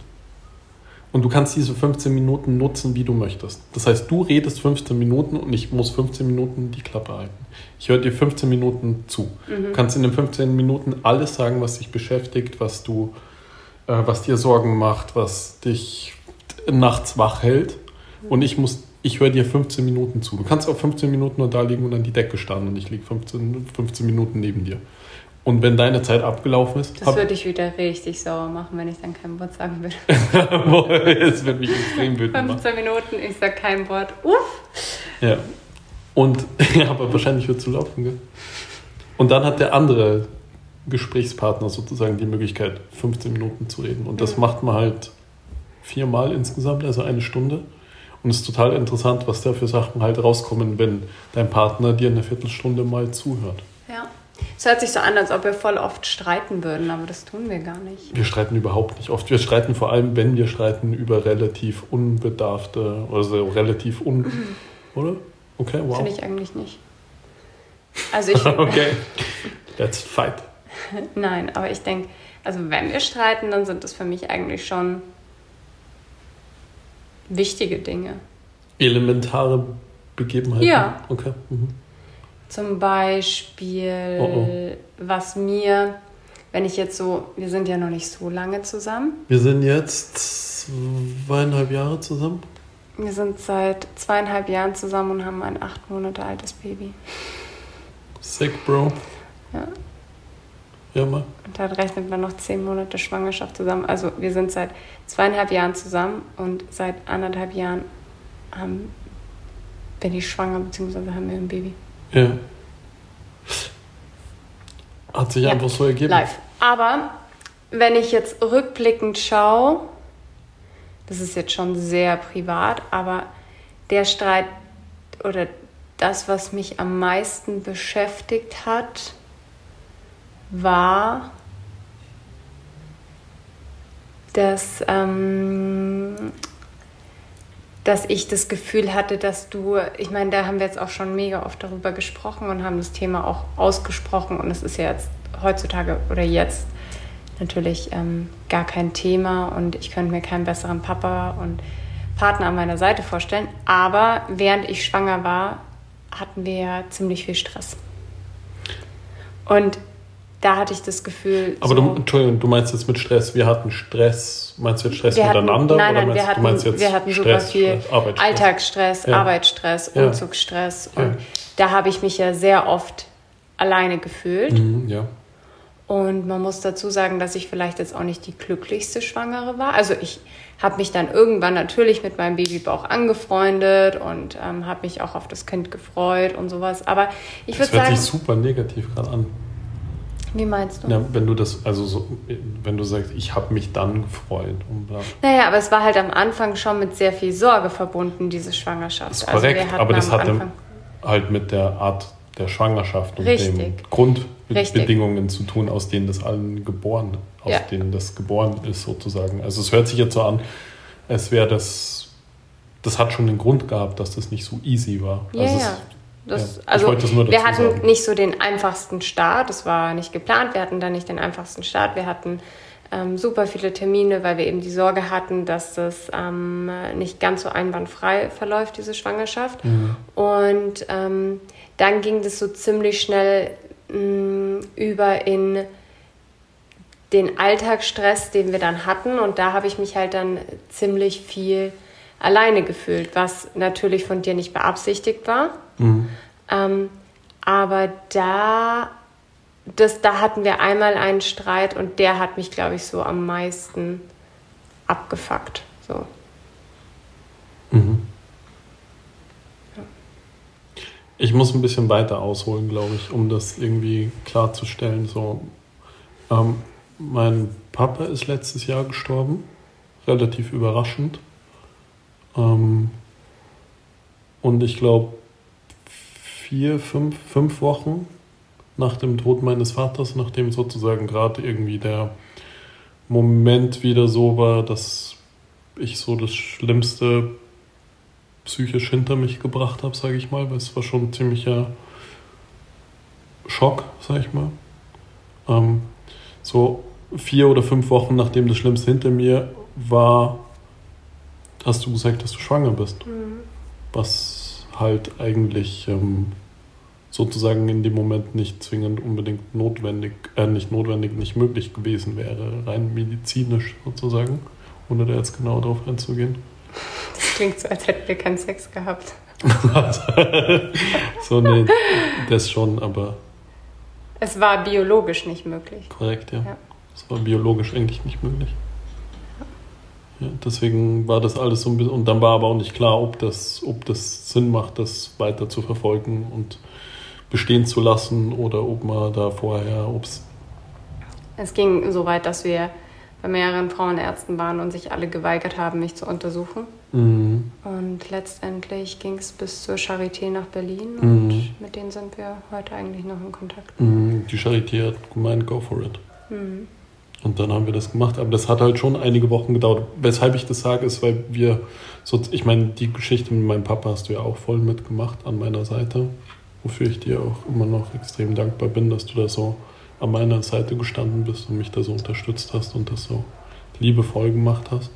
[SPEAKER 1] Und du kannst diese 15 Minuten nutzen, wie du möchtest. Das heißt, du redest 15 Minuten und ich muss 15 Minuten die Klappe halten. Ich höre dir 15 Minuten zu. Mhm. Du kannst in den 15 Minuten alles sagen, was dich beschäftigt, was du was dir Sorgen macht, was dich nachts wach hält. Und ich muss, ich höre dir 15 Minuten zu. Du kannst auch 15 Minuten nur da liegen und an die Decke starren und ich liege 15, 15 Minuten neben dir. Und wenn deine Zeit abgelaufen ist.
[SPEAKER 2] Das würde ich wieder richtig sauer machen, wenn ich dann kein Wort sagen würde. das würde mich extrem wütend 15 machen. 15 Minuten, ich sage kein Wort. Uff!
[SPEAKER 1] Ja. Und, ja, aber wahrscheinlich wird es so laufen, gell? Und dann hat der andere Gesprächspartner sozusagen die Möglichkeit, 15 Minuten zu reden. Und das macht man halt viermal insgesamt, also eine Stunde. Und es ist total interessant, was da für Sachen halt rauskommen, wenn dein Partner dir eine Viertelstunde mal zuhört.
[SPEAKER 2] Ja. Es hört sich so an, als ob wir voll oft streiten würden, aber das tun wir gar nicht.
[SPEAKER 1] Wir streiten überhaupt nicht oft. Wir streiten vor allem, wenn wir streiten, über relativ unbedarfte, also relativ un... Mhm. Oder? Okay,
[SPEAKER 2] wow. Finde ich eigentlich nicht. Also ich...
[SPEAKER 1] okay, let's fight.
[SPEAKER 2] Nein, aber ich denke, also wenn wir streiten, dann sind das für mich eigentlich schon wichtige Dinge.
[SPEAKER 1] Elementare Begebenheiten?
[SPEAKER 2] Ja.
[SPEAKER 1] Okay. Mhm.
[SPEAKER 2] Zum Beispiel, oh oh. was mir, wenn ich jetzt so, wir sind ja noch nicht so lange zusammen.
[SPEAKER 1] Wir sind jetzt zweieinhalb Jahre zusammen.
[SPEAKER 2] Wir sind seit zweieinhalb Jahren zusammen und haben ein acht Monate altes Baby.
[SPEAKER 1] Sick, Bro.
[SPEAKER 2] Ja.
[SPEAKER 1] Ja, mal.
[SPEAKER 2] Und dann rechnet man noch zehn Monate Schwangerschaft zusammen. Also wir sind seit zweieinhalb Jahren zusammen und seit anderthalb Jahren haben, bin ich schwanger, beziehungsweise haben wir ein Baby.
[SPEAKER 1] Ja. Hat sich ja, einfach so ergeben.
[SPEAKER 2] Live. Aber wenn ich jetzt rückblickend schaue, das ist jetzt schon sehr privat, aber der Streit oder das, was mich am meisten beschäftigt hat, war, dass, ähm, dass ich das Gefühl hatte, dass du, ich meine, da haben wir jetzt auch schon mega oft darüber gesprochen und haben das Thema auch ausgesprochen und es ist ja jetzt heutzutage oder jetzt natürlich ähm, gar kein Thema und ich könnte mir keinen besseren Papa und Partner an meiner Seite vorstellen. Aber während ich schwanger war, hatten wir ja ziemlich viel Stress. Und da hatte ich das Gefühl.
[SPEAKER 1] Aber so, du, Entschuldigung, du meinst jetzt mit Stress, wir hatten Stress, meinst du jetzt Stress miteinander?
[SPEAKER 2] Hatten, nein, nein, wir hatten, wir hatten super viel Stress, Alltagsstress, ja. Arbeitsstress, ja. Umzugsstress. Und ja. da habe ich mich ja sehr oft alleine gefühlt.
[SPEAKER 1] Mhm, ja.
[SPEAKER 2] Und man muss dazu sagen, dass ich vielleicht jetzt auch nicht die glücklichste Schwangere war. Also ich habe mich dann irgendwann natürlich mit meinem Babybauch angefreundet und ähm, habe mich auch auf das Kind gefreut und sowas. Aber ich würde sagen... Das
[SPEAKER 1] hört sich super negativ gerade an.
[SPEAKER 2] Wie meinst du?
[SPEAKER 1] Ja, wenn du das, also so, wenn du sagst, ich habe mich dann gefreut. Und bla.
[SPEAKER 2] Naja, aber es war halt am Anfang schon mit sehr viel Sorge verbunden, diese Schwangerschaft.
[SPEAKER 1] Das ist also korrekt, aber das hatte Anfang halt mit der Art der Schwangerschaft und Richtig. den Grundbedingungen zu tun, aus denen das allen geboren, aus ja. denen das geboren ist sozusagen. Also es hört sich jetzt so an, als wäre das, das hat schon den Grund gehabt, dass das nicht so easy war.
[SPEAKER 2] Ja,
[SPEAKER 1] also
[SPEAKER 2] ja. Das, ja, also wir hatten sagen. nicht so den einfachsten Start, das war nicht geplant, wir hatten da nicht den einfachsten Start, wir hatten ähm, super viele Termine, weil wir eben die Sorge hatten, dass das ähm, nicht ganz so einwandfrei verläuft, diese Schwangerschaft. Mhm. Und ähm, dann ging das so ziemlich schnell mh, mm, über in den Alltagsstress, den wir dann hatten. Und da habe ich mich halt dann ziemlich viel alleine gefühlt, was natürlich von dir nicht beabsichtigt war. Mhm. Ähm, aber da, das, da hatten wir einmal einen Streit und der hat mich, glaube ich, so am meisten abgefuckt. So.
[SPEAKER 1] Mhm. Ich muss ein bisschen weiter ausholen, glaube ich, um das irgendwie klarzustellen. So, ähm, mein Papa ist letztes Jahr gestorben, relativ überraschend. Ähm, und ich glaube, vier, fünf, fünf Wochen nach dem Tod meines Vaters, nachdem sozusagen gerade irgendwie der Moment wieder so war, dass ich so das Schlimmste psychisch hinter mich gebracht habe, sage ich mal, weil es war schon ein ziemlicher Schock, sage ich mal. Ähm, so vier oder fünf Wochen nachdem das Schlimmste hinter mir war, hast du gesagt, dass du schwanger bist. Mhm. Was halt eigentlich ähm, sozusagen in dem Moment nicht zwingend unbedingt notwendig, äh, nicht notwendig, nicht möglich gewesen wäre, rein medizinisch sozusagen, ohne da jetzt genau drauf einzugehen.
[SPEAKER 2] Das klingt so, als hätten wir keinen Sex gehabt.
[SPEAKER 1] so, nee, das schon, aber.
[SPEAKER 2] Es war biologisch nicht möglich.
[SPEAKER 1] Korrekt, ja. ja. Es war biologisch eigentlich nicht möglich. Ja, deswegen war das alles so ein bisschen. Und dann war aber auch nicht klar, ob das, ob das Sinn macht, das weiter zu verfolgen und bestehen zu lassen oder ob man da vorher, ob
[SPEAKER 2] es. Ging so weit, dass wir bei mehreren Frauenärzten waren und sich alle geweigert haben, mich zu untersuchen. Mhm. Und letztendlich ging es bis zur Charité nach Berlin und mhm. mit denen sind wir heute eigentlich noch in Kontakt.
[SPEAKER 1] Mhm. Die Charité hat gemeint, go for it. Und dann haben wir das gemacht. Aber das hat halt schon einige Wochen gedauert. Weshalb ich das sage, ist, weil wir, so, ich meine, die Geschichte mit meinem Papa hast du ja auch voll mitgemacht an meiner Seite. Wofür ich dir auch immer noch extrem dankbar bin, dass du da so an meiner Seite gestanden bist und mich da so unterstützt hast und das so liebevoll gemacht hast.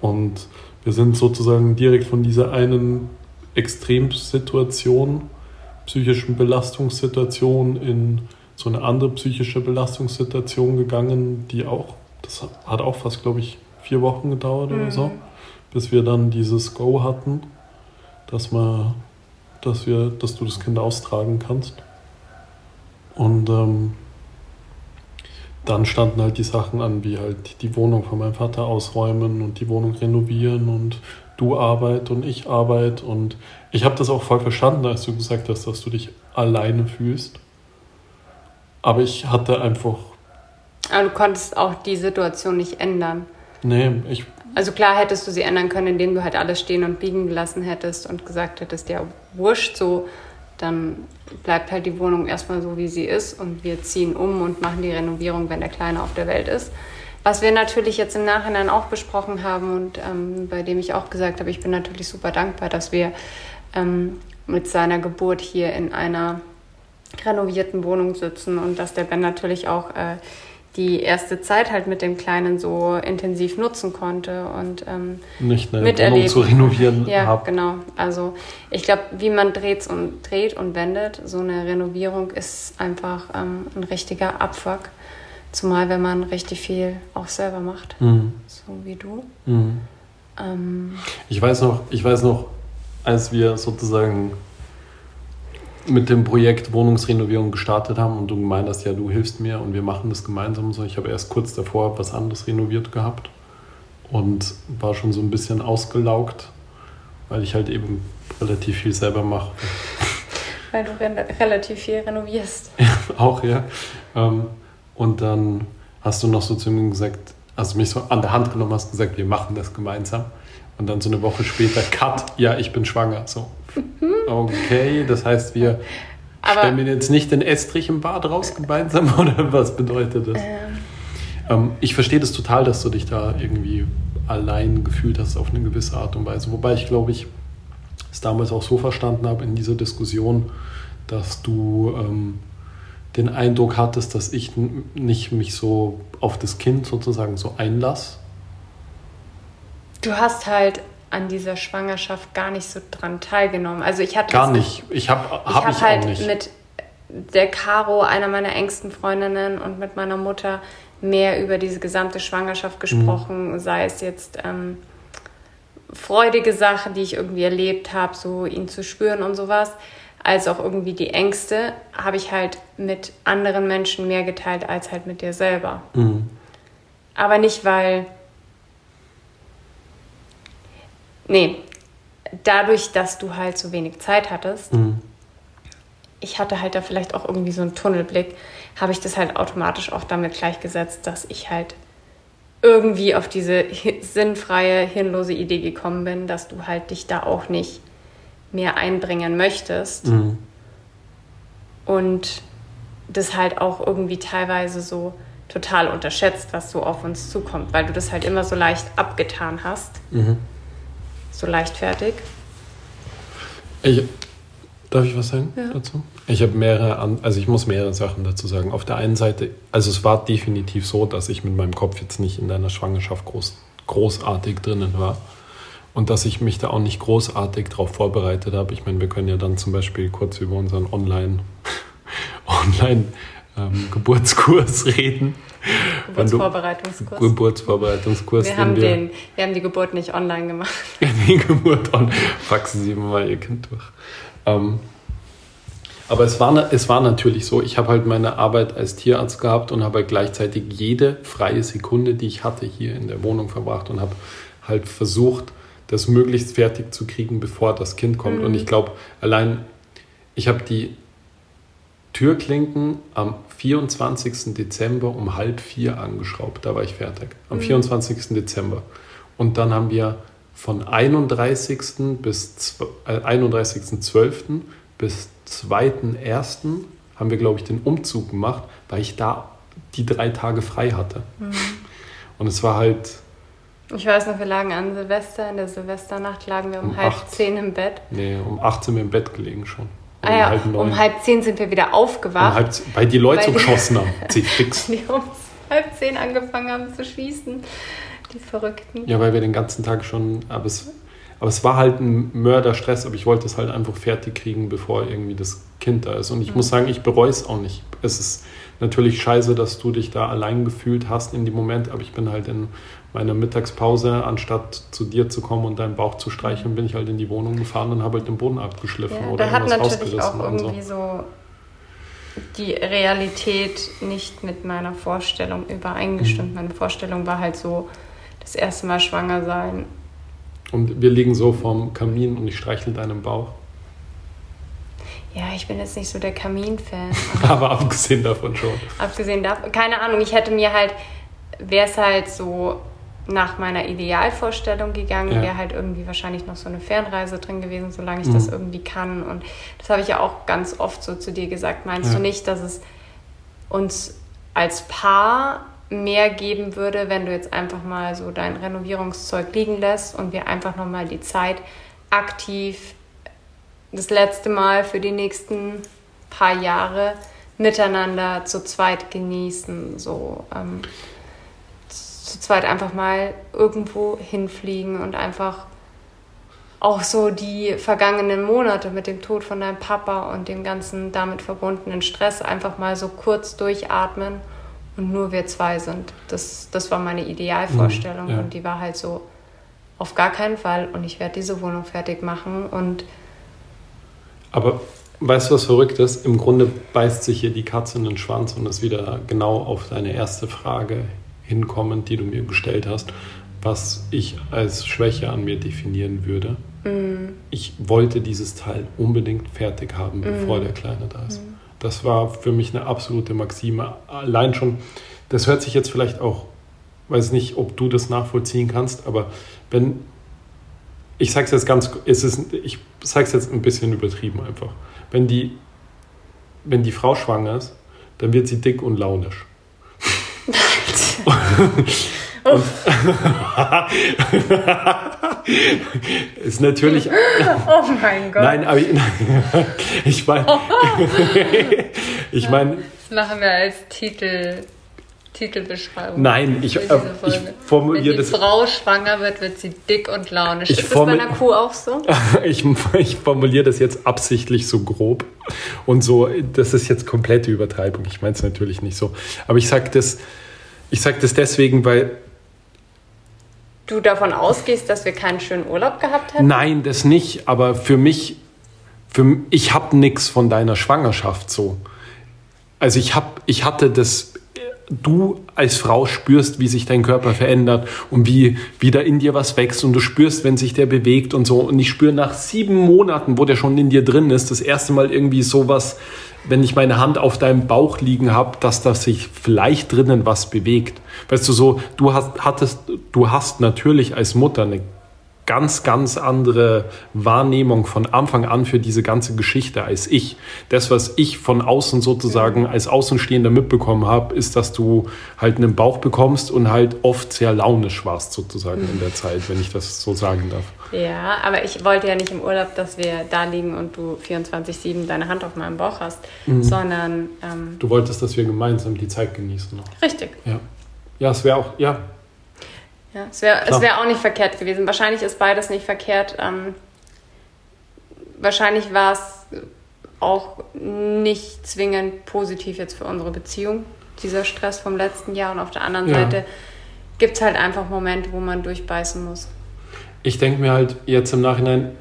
[SPEAKER 1] Und wir sind sozusagen direkt von dieser einen Extremsituation, psychischen Belastungssituation in so eine andere psychische Belastungssituation gegangen, die auch, das hat auch fast, glaube ich, vier Wochen gedauert mhm. oder so, bis wir dann dieses Go hatten, dass, man, dass, wir, dass du das Kind austragen kannst. Und ähm, dann standen halt die Sachen an, wie halt die Wohnung von meinem Vater ausräumen und die Wohnung renovieren und du Arbeit und ich Arbeit. Und ich habe das auch voll verstanden, als du gesagt hast, dass du dich alleine fühlst. Aber ich hatte einfach.
[SPEAKER 2] Aber du konntest auch die Situation nicht ändern.
[SPEAKER 1] Nee, ich.
[SPEAKER 2] Also klar hättest du sie ändern können, indem du halt alles stehen und biegen gelassen hättest und gesagt hättest, ja, wurscht so, dann bleibt halt die Wohnung erstmal so, wie sie ist und wir ziehen um und machen die Renovierung, wenn der Kleine auf der Welt ist. Was wir natürlich jetzt im Nachhinein auch besprochen haben und ähm, bei dem ich auch gesagt habe, ich bin natürlich super dankbar, dass wir ähm, mit seiner Geburt hier in einer renovierten Wohnung sitzen und dass der Ben natürlich auch äh, die erste Zeit halt mit dem Kleinen so intensiv nutzen konnte und ähm,
[SPEAKER 1] nicht eine Wohnung zu renovieren.
[SPEAKER 2] Ja, hab. genau. Also ich glaube, wie man dreht und dreht und wendet, so eine Renovierung ist einfach ähm, ein richtiger Abfuck. Zumal wenn man richtig viel auch selber macht, mhm. so wie du. Mhm.
[SPEAKER 1] Ähm, ich weiß noch, ich weiß noch, als wir sozusagen mit dem Projekt Wohnungsrenovierung gestartet haben und du gemeint hast, ja, du hilfst mir und wir machen das gemeinsam so. Ich habe erst kurz davor was anderes renoviert gehabt und war schon so ein bisschen ausgelaugt, weil ich halt eben relativ viel selber mache.
[SPEAKER 2] Weil du re relativ viel renovierst.
[SPEAKER 1] auch, ja. Ähm, und dann hast du noch so zu mir gesagt, also mich so an der Hand genommen hast gesagt, wir machen das gemeinsam. Und dann so eine Woche später, Cut, ja, ich bin schwanger. So, okay, das heißt, wir Aber stellen jetzt nicht den Estrich im Bad raus gemeinsam oder was bedeutet das? Ähm. Ähm, ich verstehe das total, dass du dich da irgendwie allein gefühlt hast auf eine gewisse Art und Weise. Wobei ich glaube, ich es damals auch so verstanden habe in dieser Diskussion, dass du ähm, den Eindruck hattest, dass ich nicht mich so auf das Kind sozusagen so einlasse
[SPEAKER 2] Du hast halt an dieser Schwangerschaft gar nicht so dran teilgenommen. Also ich hatte
[SPEAKER 1] gar nicht. Ich habe hab ich,
[SPEAKER 2] hab halt nicht. mit der Caro, einer meiner engsten Freundinnen, und mit meiner Mutter mehr über diese gesamte Schwangerschaft gesprochen, mhm. sei es jetzt ähm, freudige Sachen, die ich irgendwie erlebt habe, so ihn zu spüren und sowas, als auch irgendwie die Ängste, habe ich halt mit anderen Menschen mehr geteilt als halt mit dir selber. Mhm. Aber nicht, weil nee, dadurch, dass du halt so wenig Zeit hattest, mhm. ich hatte halt da vielleicht auch irgendwie so einen Tunnelblick, habe ich das halt automatisch auch damit gleichgesetzt, dass ich halt irgendwie auf diese sinnfreie, hirnlose Idee gekommen bin, dass du halt dich da auch nicht mehr einbringen möchtest. Mhm. Und das halt auch irgendwie teilweise so total unterschätzt, was so auf uns zukommt, weil du das halt immer so leicht abgetan hast. Mhm so leichtfertig.
[SPEAKER 1] Ich, darf ich was sagen ja. dazu? Ich habe mehrere, also ich muss mehrere Sachen dazu sagen. Auf der einen Seite, also es war definitiv so, dass ich mit meinem Kopf jetzt nicht in deiner Schwangerschaft groß, großartig drinnen war und dass ich mich da auch nicht großartig darauf vorbereitet habe. Ich meine, wir können ja dann zum Beispiel kurz über unseren Online, Online ähm, Geburtskurs reden.
[SPEAKER 2] Geburtsvorbereitungskurs.
[SPEAKER 1] Geburtsvorbereitungskurs.
[SPEAKER 2] Wir haben, wir, den, wir haben die Geburt nicht online gemacht.
[SPEAKER 1] die Geburt online. Faxen Sie mal Ihr Kind durch. Ähm, aber es war, es war natürlich so, ich habe halt meine Arbeit als Tierarzt gehabt und habe halt gleichzeitig jede freie Sekunde, die ich hatte, hier in der Wohnung verbracht und habe halt versucht, das möglichst fertig zu kriegen, bevor das Kind kommt. Mhm. Und ich glaube, allein, ich habe die Türklinken am 24. Dezember um halb vier angeschraubt. Da war ich fertig. Am mhm. 24. Dezember. Und dann haben wir von 31. bis äh, 31.12. bis 2.1. haben wir, glaube ich, den Umzug gemacht, weil ich da die drei Tage frei hatte. Mhm. Und es war halt.
[SPEAKER 2] Ich weiß noch, wir lagen an Silvester, in der Silvesternacht lagen wir um, um halb acht, zehn im Bett.
[SPEAKER 1] Nee, um 18 Uhr im Bett gelegen schon.
[SPEAKER 2] Ah ja, halb um halb zehn sind wir wieder aufgewacht. Um halb,
[SPEAKER 1] weil die Leute so geschossen haben. Sie fix.
[SPEAKER 2] Die um halb zehn angefangen haben zu schießen. Die Verrückten.
[SPEAKER 1] Ja, weil wir den ganzen Tag schon. Aber es, Aber es war halt ein Mörderstress, aber ich wollte es halt einfach fertig kriegen, bevor irgendwie das Kind da ist. Und ich mhm. muss sagen, ich bereue es auch nicht. Es ist natürlich scheiße, dass du dich da allein gefühlt hast in dem Moment, aber ich bin halt in meiner Mittagspause, anstatt zu dir zu kommen und deinen Bauch zu streicheln, bin ich halt in die Wohnung gefahren und habe halt den Boden abgeschliffen ja, oder
[SPEAKER 2] da hat natürlich auch irgendwie so. so die Realität nicht mit meiner Vorstellung übereingestimmt. Mhm. Meine Vorstellung war halt so, das erste Mal schwanger sein.
[SPEAKER 1] Und wir liegen so vorm Kamin und ich streichle deinen Bauch.
[SPEAKER 2] Ja, ich bin jetzt nicht so der Kamin-Fan.
[SPEAKER 1] Aber, aber abgesehen davon schon.
[SPEAKER 2] Abgesehen davon, keine Ahnung, ich hätte mir halt, wäre es halt so nach meiner Idealvorstellung gegangen, ja. wäre halt irgendwie wahrscheinlich noch so eine Fernreise drin gewesen, solange ich mhm. das irgendwie kann. Und das habe ich ja auch ganz oft so zu dir gesagt. Meinst ja. du nicht, dass es uns als Paar mehr geben würde, wenn du jetzt einfach mal so dein Renovierungszeug liegen lässt und wir einfach nochmal die Zeit aktiv das letzte Mal für die nächsten paar Jahre miteinander zu zweit genießen. So ähm, zu zweit einfach mal irgendwo hinfliegen und einfach auch so die vergangenen Monate mit dem Tod von deinem Papa und dem ganzen damit verbundenen Stress einfach mal so kurz durchatmen und nur wir zwei sind. Das, das war meine Idealvorstellung mhm, ja. und die war halt so auf gar keinen Fall und ich werde diese Wohnung fertig machen und
[SPEAKER 1] aber weißt du, was verrückt ist? Im Grunde beißt sich hier die Katze in den Schwanz und ist wieder genau auf deine erste Frage hinkommend, die du mir gestellt hast, was ich als Schwäche an mir definieren würde. Mm. Ich wollte dieses Teil unbedingt fertig haben, bevor mm. der Kleine da ist. Mm. Das war für mich eine absolute Maxime. Allein schon, das hört sich jetzt vielleicht auch, weiß nicht, ob du das nachvollziehen kannst, aber wenn, ich sage es jetzt ganz, es ist, ich sage es jetzt ein bisschen übertrieben einfach. Wenn die, wenn die Frau schwanger ist, dann wird sie dick und launisch. Und ist natürlich.
[SPEAKER 2] Oh mein Gott.
[SPEAKER 1] Nein, aber ich meine. ich meine.
[SPEAKER 2] Das machen wir als Titel. Titelbeschreibung.
[SPEAKER 1] Nein, ich, äh, ich formuliere das.
[SPEAKER 2] Wenn die Frau schwanger wird, wird sie dick und launisch. Ich ist das bei einer Kuh auch so?
[SPEAKER 1] ich, ich formuliere das jetzt absichtlich so grob und so. Das ist jetzt komplette Übertreibung. Ich meine es natürlich nicht so. Aber ich sage das, ich sag das deswegen, weil
[SPEAKER 2] du davon ausgehst, dass wir keinen schönen Urlaub gehabt hätten?
[SPEAKER 1] Nein, das nicht. Aber für mich, für, ich habe nichts von deiner Schwangerschaft so. Also ich, hab, ich hatte das, du als Frau spürst, wie sich dein Körper verändert und wie wieder in dir was wächst und du spürst, wenn sich der bewegt und so. Und ich spüre nach sieben Monaten, wo der schon in dir drin ist, das erste Mal irgendwie sowas, wenn ich meine Hand auf deinem Bauch liegen habe, dass da sich vielleicht drinnen was bewegt. Weißt du, so, du hast, hattest, du hast natürlich als Mutter eine ganz, ganz andere Wahrnehmung von Anfang an für diese ganze Geschichte als ich. Das, was ich von außen sozusagen als Außenstehender mitbekommen habe, ist, dass du halt einen Bauch bekommst und halt oft sehr launisch warst sozusagen in der Zeit, wenn ich das so sagen darf.
[SPEAKER 2] Ja, aber ich wollte ja nicht im Urlaub, dass wir da liegen und du 24-7 deine Hand auf meinem Bauch hast, mhm. sondern... Ähm,
[SPEAKER 1] du wolltest, dass wir gemeinsam die Zeit genießen.
[SPEAKER 2] Richtig.
[SPEAKER 1] Ja, ja es wäre auch, ja,
[SPEAKER 2] ja, es wäre wär auch nicht verkehrt gewesen. Wahrscheinlich ist beides nicht verkehrt. Ähm, wahrscheinlich war es auch nicht zwingend positiv jetzt für unsere Beziehung, dieser Stress vom letzten Jahr. Und auf der anderen ja. Seite gibt es halt einfach Momente, wo man durchbeißen muss.
[SPEAKER 1] Ich denke mir halt jetzt im Nachhinein,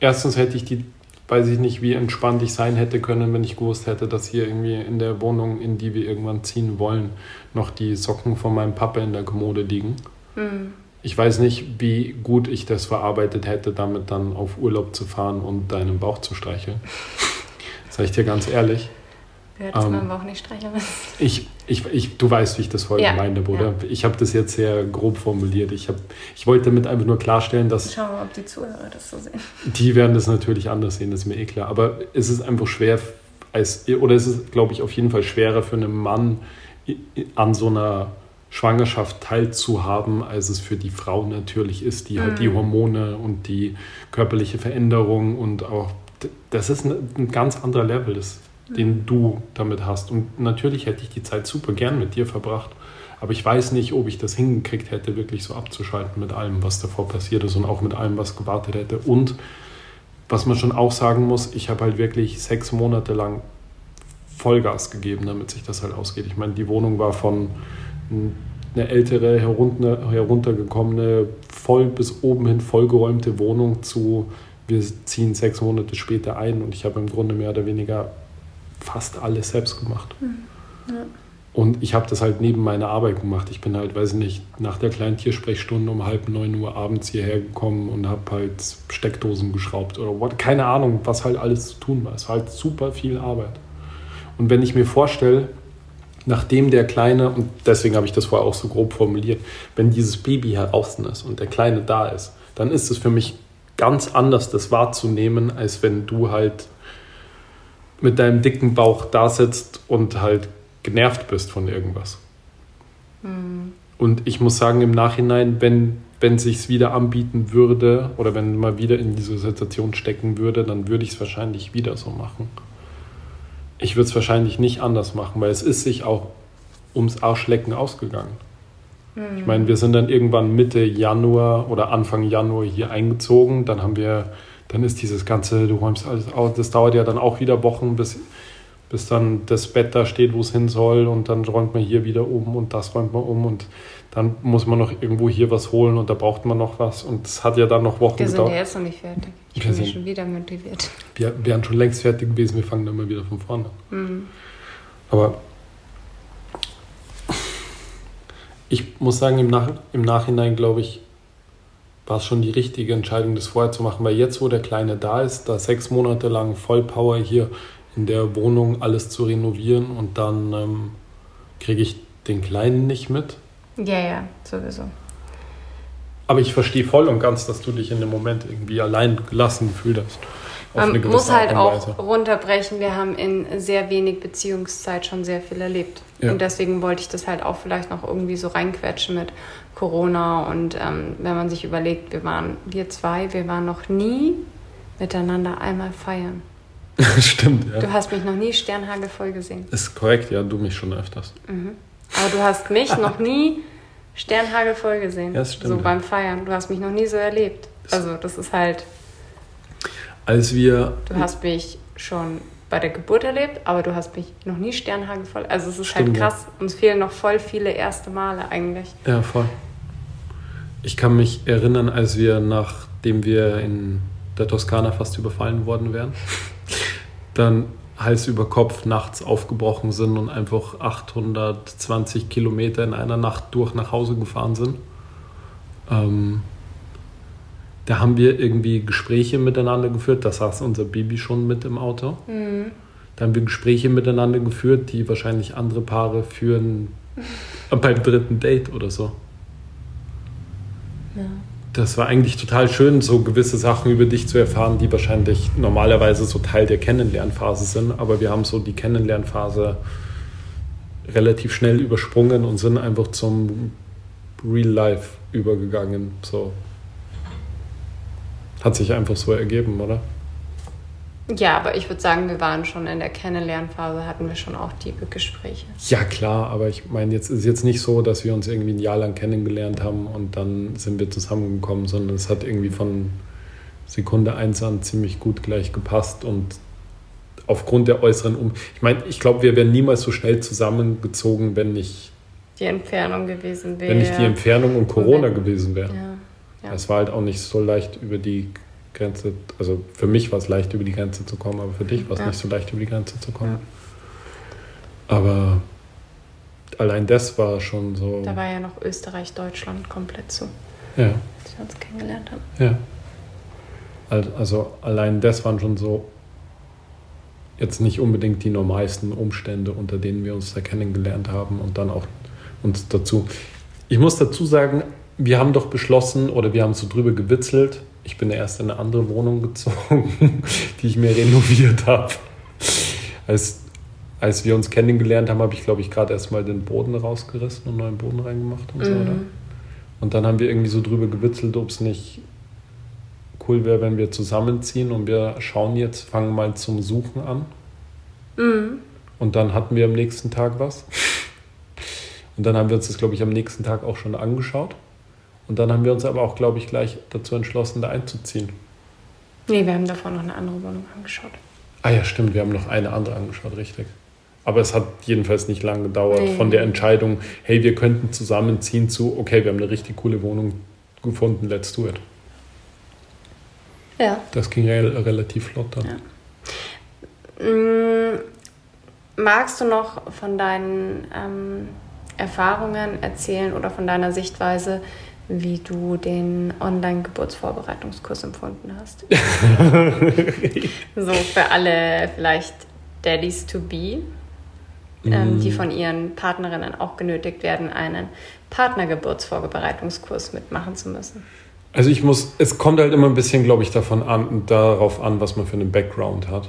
[SPEAKER 1] erstens hätte ich die, weiß ich nicht, wie entspannt ich sein hätte können, wenn ich gewusst hätte, dass hier irgendwie in der Wohnung, in die wir irgendwann ziehen wollen, noch die Socken von meinem Papa in der Kommode liegen. Mhm. Ich weiß nicht, wie gut ich das verarbeitet hätte, damit dann auf Urlaub zu fahren und deinen Bauch zu streicheln. Sag ich dir ganz ehrlich.
[SPEAKER 2] Du hättest ähm, meinen Bauch nicht streicheln müssen.
[SPEAKER 1] Ich, ich, ich, du weißt, wie ich das heute ja, meine, Bruder. Ja. Ich habe das jetzt sehr grob formuliert. Ich, hab, ich wollte damit einfach nur klarstellen, dass.
[SPEAKER 2] Schauen wir mal, ob die Zuhörer das so sehen.
[SPEAKER 1] Die werden das natürlich anders sehen, das ist mir eh klar. Aber es ist einfach schwer, als, oder es ist, glaube ich, auf jeden Fall schwerer für einen Mann an so einer Schwangerschaft teilzuhaben, als es für die Frau natürlich ist, die halt die mhm. Hormone und die körperliche Veränderung und auch, das ist ein, ein ganz anderer Level. Das mhm. den du damit hast. Und natürlich hätte ich die Zeit super gern mit dir verbracht. Aber ich weiß nicht, ob ich das hingekriegt hätte, wirklich so abzuschalten mit allem, was davor passiert ist und auch mit allem, was gewartet hätte. Und was man schon auch sagen muss, ich habe halt wirklich sechs Monate lang Vollgas gegeben, damit sich das halt ausgeht. Ich meine, die Wohnung war von eine ältere, herunter, heruntergekommene, voll bis oben hin vollgeräumte Wohnung zu, wir ziehen sechs Monate später ein und ich habe im Grunde mehr oder weniger fast alles selbst gemacht. Hm, ja. Und ich habe das halt neben meiner Arbeit gemacht. Ich bin halt, weiß ich nicht, nach der kleinen Tiersprechstunde um halb neun Uhr abends hierher gekommen und habe halt Steckdosen geschraubt oder what, keine Ahnung, was halt alles zu tun war. Es war halt super viel Arbeit. Und wenn ich mir vorstelle, nachdem der Kleine, und deswegen habe ich das vorher auch so grob formuliert, wenn dieses Baby heraus ist und der Kleine da ist, dann ist es für mich ganz anders, das wahrzunehmen, als wenn du halt mit deinem dicken Bauch da sitzt und halt genervt bist von irgendwas. Mhm. Und ich muss sagen, im Nachhinein, wenn wenn sich wieder anbieten würde oder wenn man wieder in diese Situation stecken würde, dann würde ich es wahrscheinlich wieder so machen. Ich würde es wahrscheinlich nicht anders machen, weil es ist sich auch ums Arschlecken ausgegangen. Mhm. Ich meine, wir sind dann irgendwann Mitte Januar oder Anfang Januar hier eingezogen. Dann haben wir, dann ist dieses ganze, du räumst alles aus, das dauert ja dann auch wieder Wochen, bis bis dann das Bett da steht, wo es hin soll und dann räumt man hier wieder um und das räumt man um und dann muss man noch irgendwo hier was holen und da braucht man noch was und es hat ja dann noch Wochen
[SPEAKER 2] gedauert. Wir sind ja jetzt noch nicht fertig. Ich bin sind, schon wieder motiviert.
[SPEAKER 1] Wir, wir wären schon längst fertig gewesen, wir fangen dann mal wieder von vorne an. Mhm. Aber ich muss sagen, im, Nach im Nachhinein glaube ich, war es schon die richtige Entscheidung, das vorher zu machen, weil jetzt, wo der Kleine da ist, da sechs Monate lang Vollpower hier in der Wohnung alles zu renovieren und dann ähm, kriege ich den Kleinen nicht mit.
[SPEAKER 2] Ja, ja, sowieso.
[SPEAKER 1] Aber ich verstehe voll und ganz, dass du dich in dem Moment irgendwie allein gelassen gefühlt hast.
[SPEAKER 2] Man muss halt auch runterbrechen. Wir haben in sehr wenig Beziehungszeit schon sehr viel erlebt. Ja. Und deswegen wollte ich das halt auch vielleicht noch irgendwie so reinquetschen mit Corona. Und ähm, wenn man sich überlegt, wir waren, wir zwei, wir waren noch nie miteinander einmal feiern.
[SPEAKER 1] Stimmt, ja.
[SPEAKER 2] Du hast mich noch nie sternhagelvoll gesehen.
[SPEAKER 1] Ist korrekt, ja, du mich schon öfters.
[SPEAKER 2] Mhm. Aber du hast mich noch nie sternhagelvoll gesehen. Ja, das stimmt. So beim Feiern. Du hast mich noch nie so erlebt. Also, das ist halt.
[SPEAKER 1] Als wir.
[SPEAKER 2] Du hast mich schon bei der Geburt erlebt, aber du hast mich noch nie sternhagelvoll. Also, es ist halt stimmt, halt krass. Uns fehlen noch voll viele erste Male eigentlich.
[SPEAKER 1] Ja, voll. Ich kann mich erinnern, als wir, nachdem wir in der Toskana fast überfallen worden wären, dann Hals über Kopf nachts aufgebrochen sind und einfach 820 Kilometer in einer Nacht durch nach Hause gefahren sind. Ähm, da haben wir irgendwie Gespräche miteinander geführt. Da saß unser Baby schon mit im Auto. Mhm. Da haben wir Gespräche miteinander geführt, die wahrscheinlich andere Paare führen beim dritten Date oder so. Ja das war eigentlich total schön, so gewisse Sachen über dich zu erfahren, die wahrscheinlich normalerweise so Teil der Kennenlernphase sind. Aber wir haben so die Kennenlernphase relativ schnell übersprungen und sind einfach zum Real Life übergegangen. So. Hat sich einfach so ergeben, oder?
[SPEAKER 2] Ja, aber ich würde sagen, wir waren schon in der Kennenlernphase, hatten wir schon auch tiefe Gespräche.
[SPEAKER 1] Ja, klar, aber ich meine, jetzt ist jetzt nicht so, dass wir uns irgendwie ein Jahr lang kennengelernt haben und dann sind wir zusammengekommen, sondern es hat irgendwie von Sekunde eins an ziemlich gut gleich gepasst und aufgrund der äußeren Um. Ich meine, ich glaube, wir wären niemals so schnell zusammengezogen, wenn nicht
[SPEAKER 2] die Entfernung gewesen wäre.
[SPEAKER 1] Wenn nicht die Entfernung und Corona gewesen wäre. Ja, ja. Es war halt auch nicht so leicht über die Grenze, also für mich war es leicht, über die Grenze zu kommen, aber für dich war es ja. nicht so leicht, über die Grenze zu kommen. Ja. Aber allein das war schon so.
[SPEAKER 2] Da war ja noch Österreich, Deutschland komplett zu.
[SPEAKER 1] Ja.
[SPEAKER 2] Als wir uns kennengelernt haben.
[SPEAKER 1] Ja. Also allein das waren schon so jetzt nicht unbedingt die normalsten Umstände, unter denen wir uns da kennengelernt haben und dann auch uns dazu. Ich muss dazu sagen, wir haben doch beschlossen oder wir haben so drüber gewitzelt, ich bin erst in eine andere Wohnung gezogen, die ich mir renoviert habe. Als, als wir uns kennengelernt haben, habe ich, glaube ich, gerade erst mal den Boden rausgerissen und neuen Boden reingemacht und mhm. so, oder? Und dann haben wir irgendwie so drüber gewitzelt, ob es nicht cool wäre, wenn wir zusammenziehen und wir schauen jetzt, fangen mal zum Suchen an. Mhm. Und dann hatten wir am nächsten Tag was. Und dann haben wir uns das, glaube ich, am nächsten Tag auch schon angeschaut. Und dann haben wir uns aber auch, glaube ich, gleich dazu entschlossen, da einzuziehen.
[SPEAKER 2] Nee, wir haben davor noch eine andere Wohnung angeschaut.
[SPEAKER 1] Ah ja, stimmt, wir haben noch eine andere angeschaut, richtig. Aber es hat jedenfalls nicht lange gedauert nee. von der Entscheidung, hey, wir könnten zusammenziehen zu, okay, wir haben eine richtig coole Wohnung gefunden, let's do it. Ja. Das ging re relativ flott dann.
[SPEAKER 2] Ja. Mm, magst du noch von deinen ähm, Erfahrungen erzählen oder von deiner Sichtweise, wie du den Online-Geburtsvorbereitungskurs empfunden hast? so für alle vielleicht Daddies to be, ähm, die mm. von ihren Partnerinnen auch genötigt werden, einen Partnergeburtsvorbereitungskurs mitmachen zu müssen.
[SPEAKER 1] Also ich muss, es kommt halt immer ein bisschen, glaube ich, davon an, darauf an, was man für einen Background hat.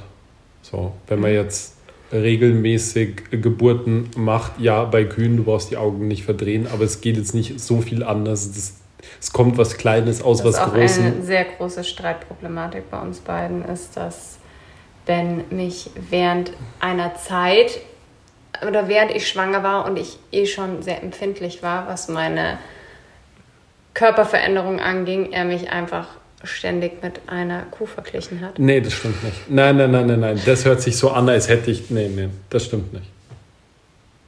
[SPEAKER 1] So, wenn man mhm. jetzt regelmäßig Geburten macht, ja, bei Kühen, du brauchst die Augen nicht verdrehen, aber es geht jetzt nicht so viel anders. Das, es kommt was Kleines aus das was Großes.
[SPEAKER 2] Eine sehr große Streitproblematik bei uns beiden ist, dass wenn mich während einer Zeit oder während ich schwanger war und ich eh schon sehr empfindlich war, was meine Körperveränderung anging, er mich einfach ständig mit einer Kuh verglichen hat.
[SPEAKER 1] Nee, das stimmt nicht. Nein, nein, nein, nein, nein. Das hört sich so an, als hätte ich. Nee, nee, das stimmt nicht.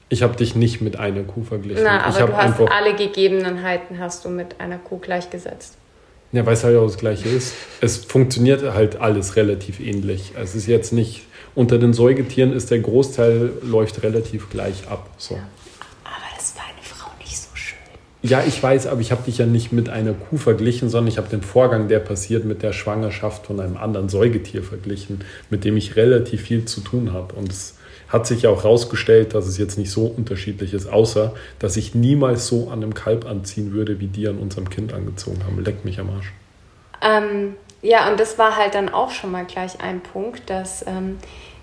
[SPEAKER 1] Ich habe dich nicht mit einer Kuh verglichen.
[SPEAKER 2] Na, aber du hast alle Gegebenheiten hast du mit einer Kuh gleichgesetzt.
[SPEAKER 1] Ja, weil es halt auch das Gleiche ist. Es funktioniert halt alles relativ ähnlich. Es ist jetzt nicht, unter den Säugetieren ist der Großteil läuft relativ gleich ab. So. Ja. Ja, ich weiß, aber ich habe dich ja nicht mit einer Kuh verglichen, sondern ich habe den Vorgang, der passiert, mit der Schwangerschaft von einem anderen Säugetier verglichen, mit dem ich relativ viel zu tun habe. Und es hat sich ja auch herausgestellt, dass es jetzt nicht so unterschiedlich ist, außer dass ich niemals so an einem Kalb anziehen würde, wie die an unserem Kind angezogen haben. Leckt mich am Arsch.
[SPEAKER 2] Ähm, ja, und das war halt dann auch schon mal gleich ein Punkt, dass ähm,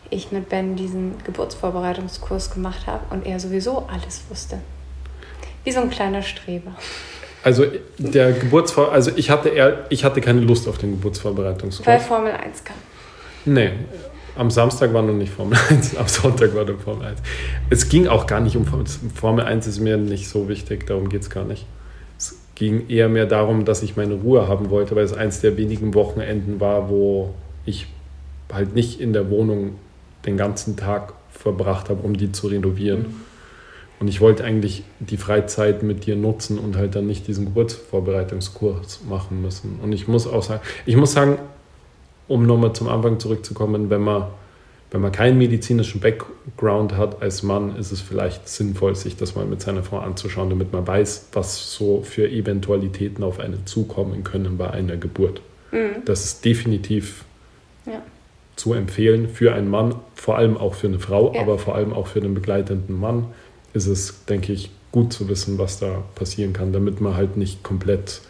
[SPEAKER 2] ich mit Ben diesen Geburtsvorbereitungskurs gemacht habe und er sowieso alles wusste. Wie so ein kleiner Streber.
[SPEAKER 1] Also der Geburtsvor also ich hatte eher, ich hatte keine Lust auf den Geburtsvorbereitungskurs.
[SPEAKER 2] Weil Formel 1 kam.
[SPEAKER 1] Nee, am Samstag war noch nicht Formel 1, am Sonntag war der Formel 1. Es ging auch gar nicht um Formel 1 ist mir nicht so wichtig, darum geht es gar nicht. Es ging eher mehr darum, dass ich meine Ruhe haben wollte, weil es eins der wenigen Wochenenden war, wo ich halt nicht in der Wohnung den ganzen Tag verbracht habe, um die zu renovieren. Mhm und ich wollte eigentlich die Freizeit mit dir nutzen und halt dann nicht diesen Geburtsvorbereitungskurs machen müssen. Und ich muss auch sagen, ich muss sagen, um nochmal zum Anfang zurückzukommen, wenn man, wenn man keinen medizinischen Background hat als Mann, ist es vielleicht sinnvoll, sich das mal mit seiner Frau anzuschauen, damit man weiß, was so für Eventualitäten auf einen zukommen können bei einer Geburt. Mhm. Das ist definitiv ja. zu empfehlen für einen Mann, vor allem auch für eine Frau, ja. aber vor allem auch für einen begleitenden Mann ist es, denke ich, gut zu wissen, was da passieren kann, damit man halt nicht komplett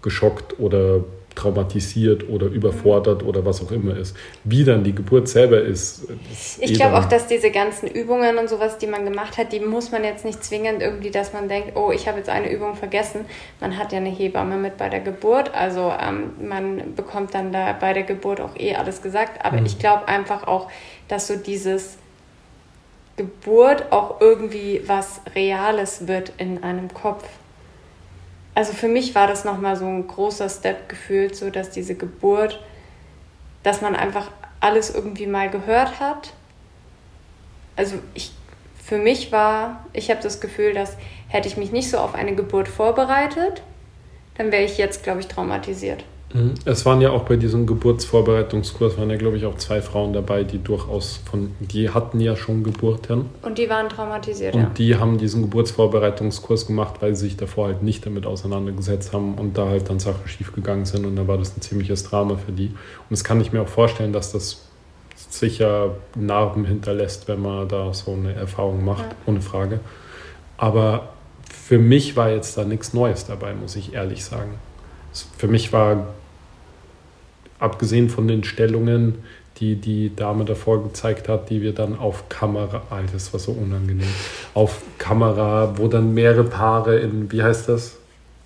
[SPEAKER 1] geschockt oder traumatisiert oder überfordert oder was auch immer ist. Wie dann die Geburt selber ist.
[SPEAKER 2] ist ich eh glaube auch, dass diese ganzen Übungen und sowas, die man gemacht hat, die muss man jetzt nicht zwingend irgendwie, dass man denkt, oh, ich habe jetzt eine Übung vergessen. Man hat ja eine Hebamme mit bei der Geburt, also ähm, man bekommt dann da bei der Geburt auch eh alles gesagt. Aber mhm. ich glaube einfach auch, dass so dieses Geburt auch irgendwie was Reales wird in einem Kopf. Also für mich war das nochmal so ein großer Step gefühlt, so dass diese Geburt, dass man einfach alles irgendwie mal gehört hat. Also ich, für mich war, ich habe das Gefühl, dass hätte ich mich nicht so auf eine Geburt vorbereitet, dann wäre ich jetzt, glaube ich, traumatisiert.
[SPEAKER 1] Es waren ja auch bei diesem Geburtsvorbereitungskurs, waren ja, glaube ich, auch zwei Frauen dabei, die durchaus von, die hatten ja schon Geburten.
[SPEAKER 2] Und die waren traumatisiert,
[SPEAKER 1] Und
[SPEAKER 2] ja.
[SPEAKER 1] die haben diesen Geburtsvorbereitungskurs gemacht, weil sie sich davor halt nicht damit auseinandergesetzt haben und da halt dann Sachen schiefgegangen sind und da war das ein ziemliches Drama für die. Und das kann ich mir auch vorstellen, dass das sicher Narben hinterlässt, wenn man da so eine Erfahrung macht, ja. ohne Frage. Aber für mich war jetzt da nichts Neues dabei, muss ich ehrlich sagen. Für mich war abgesehen von den Stellungen, die die Dame davor gezeigt hat, die wir dann auf Kamera, Alter, das war so unangenehm, auf Kamera, wo dann mehrere Paare in, wie heißt das?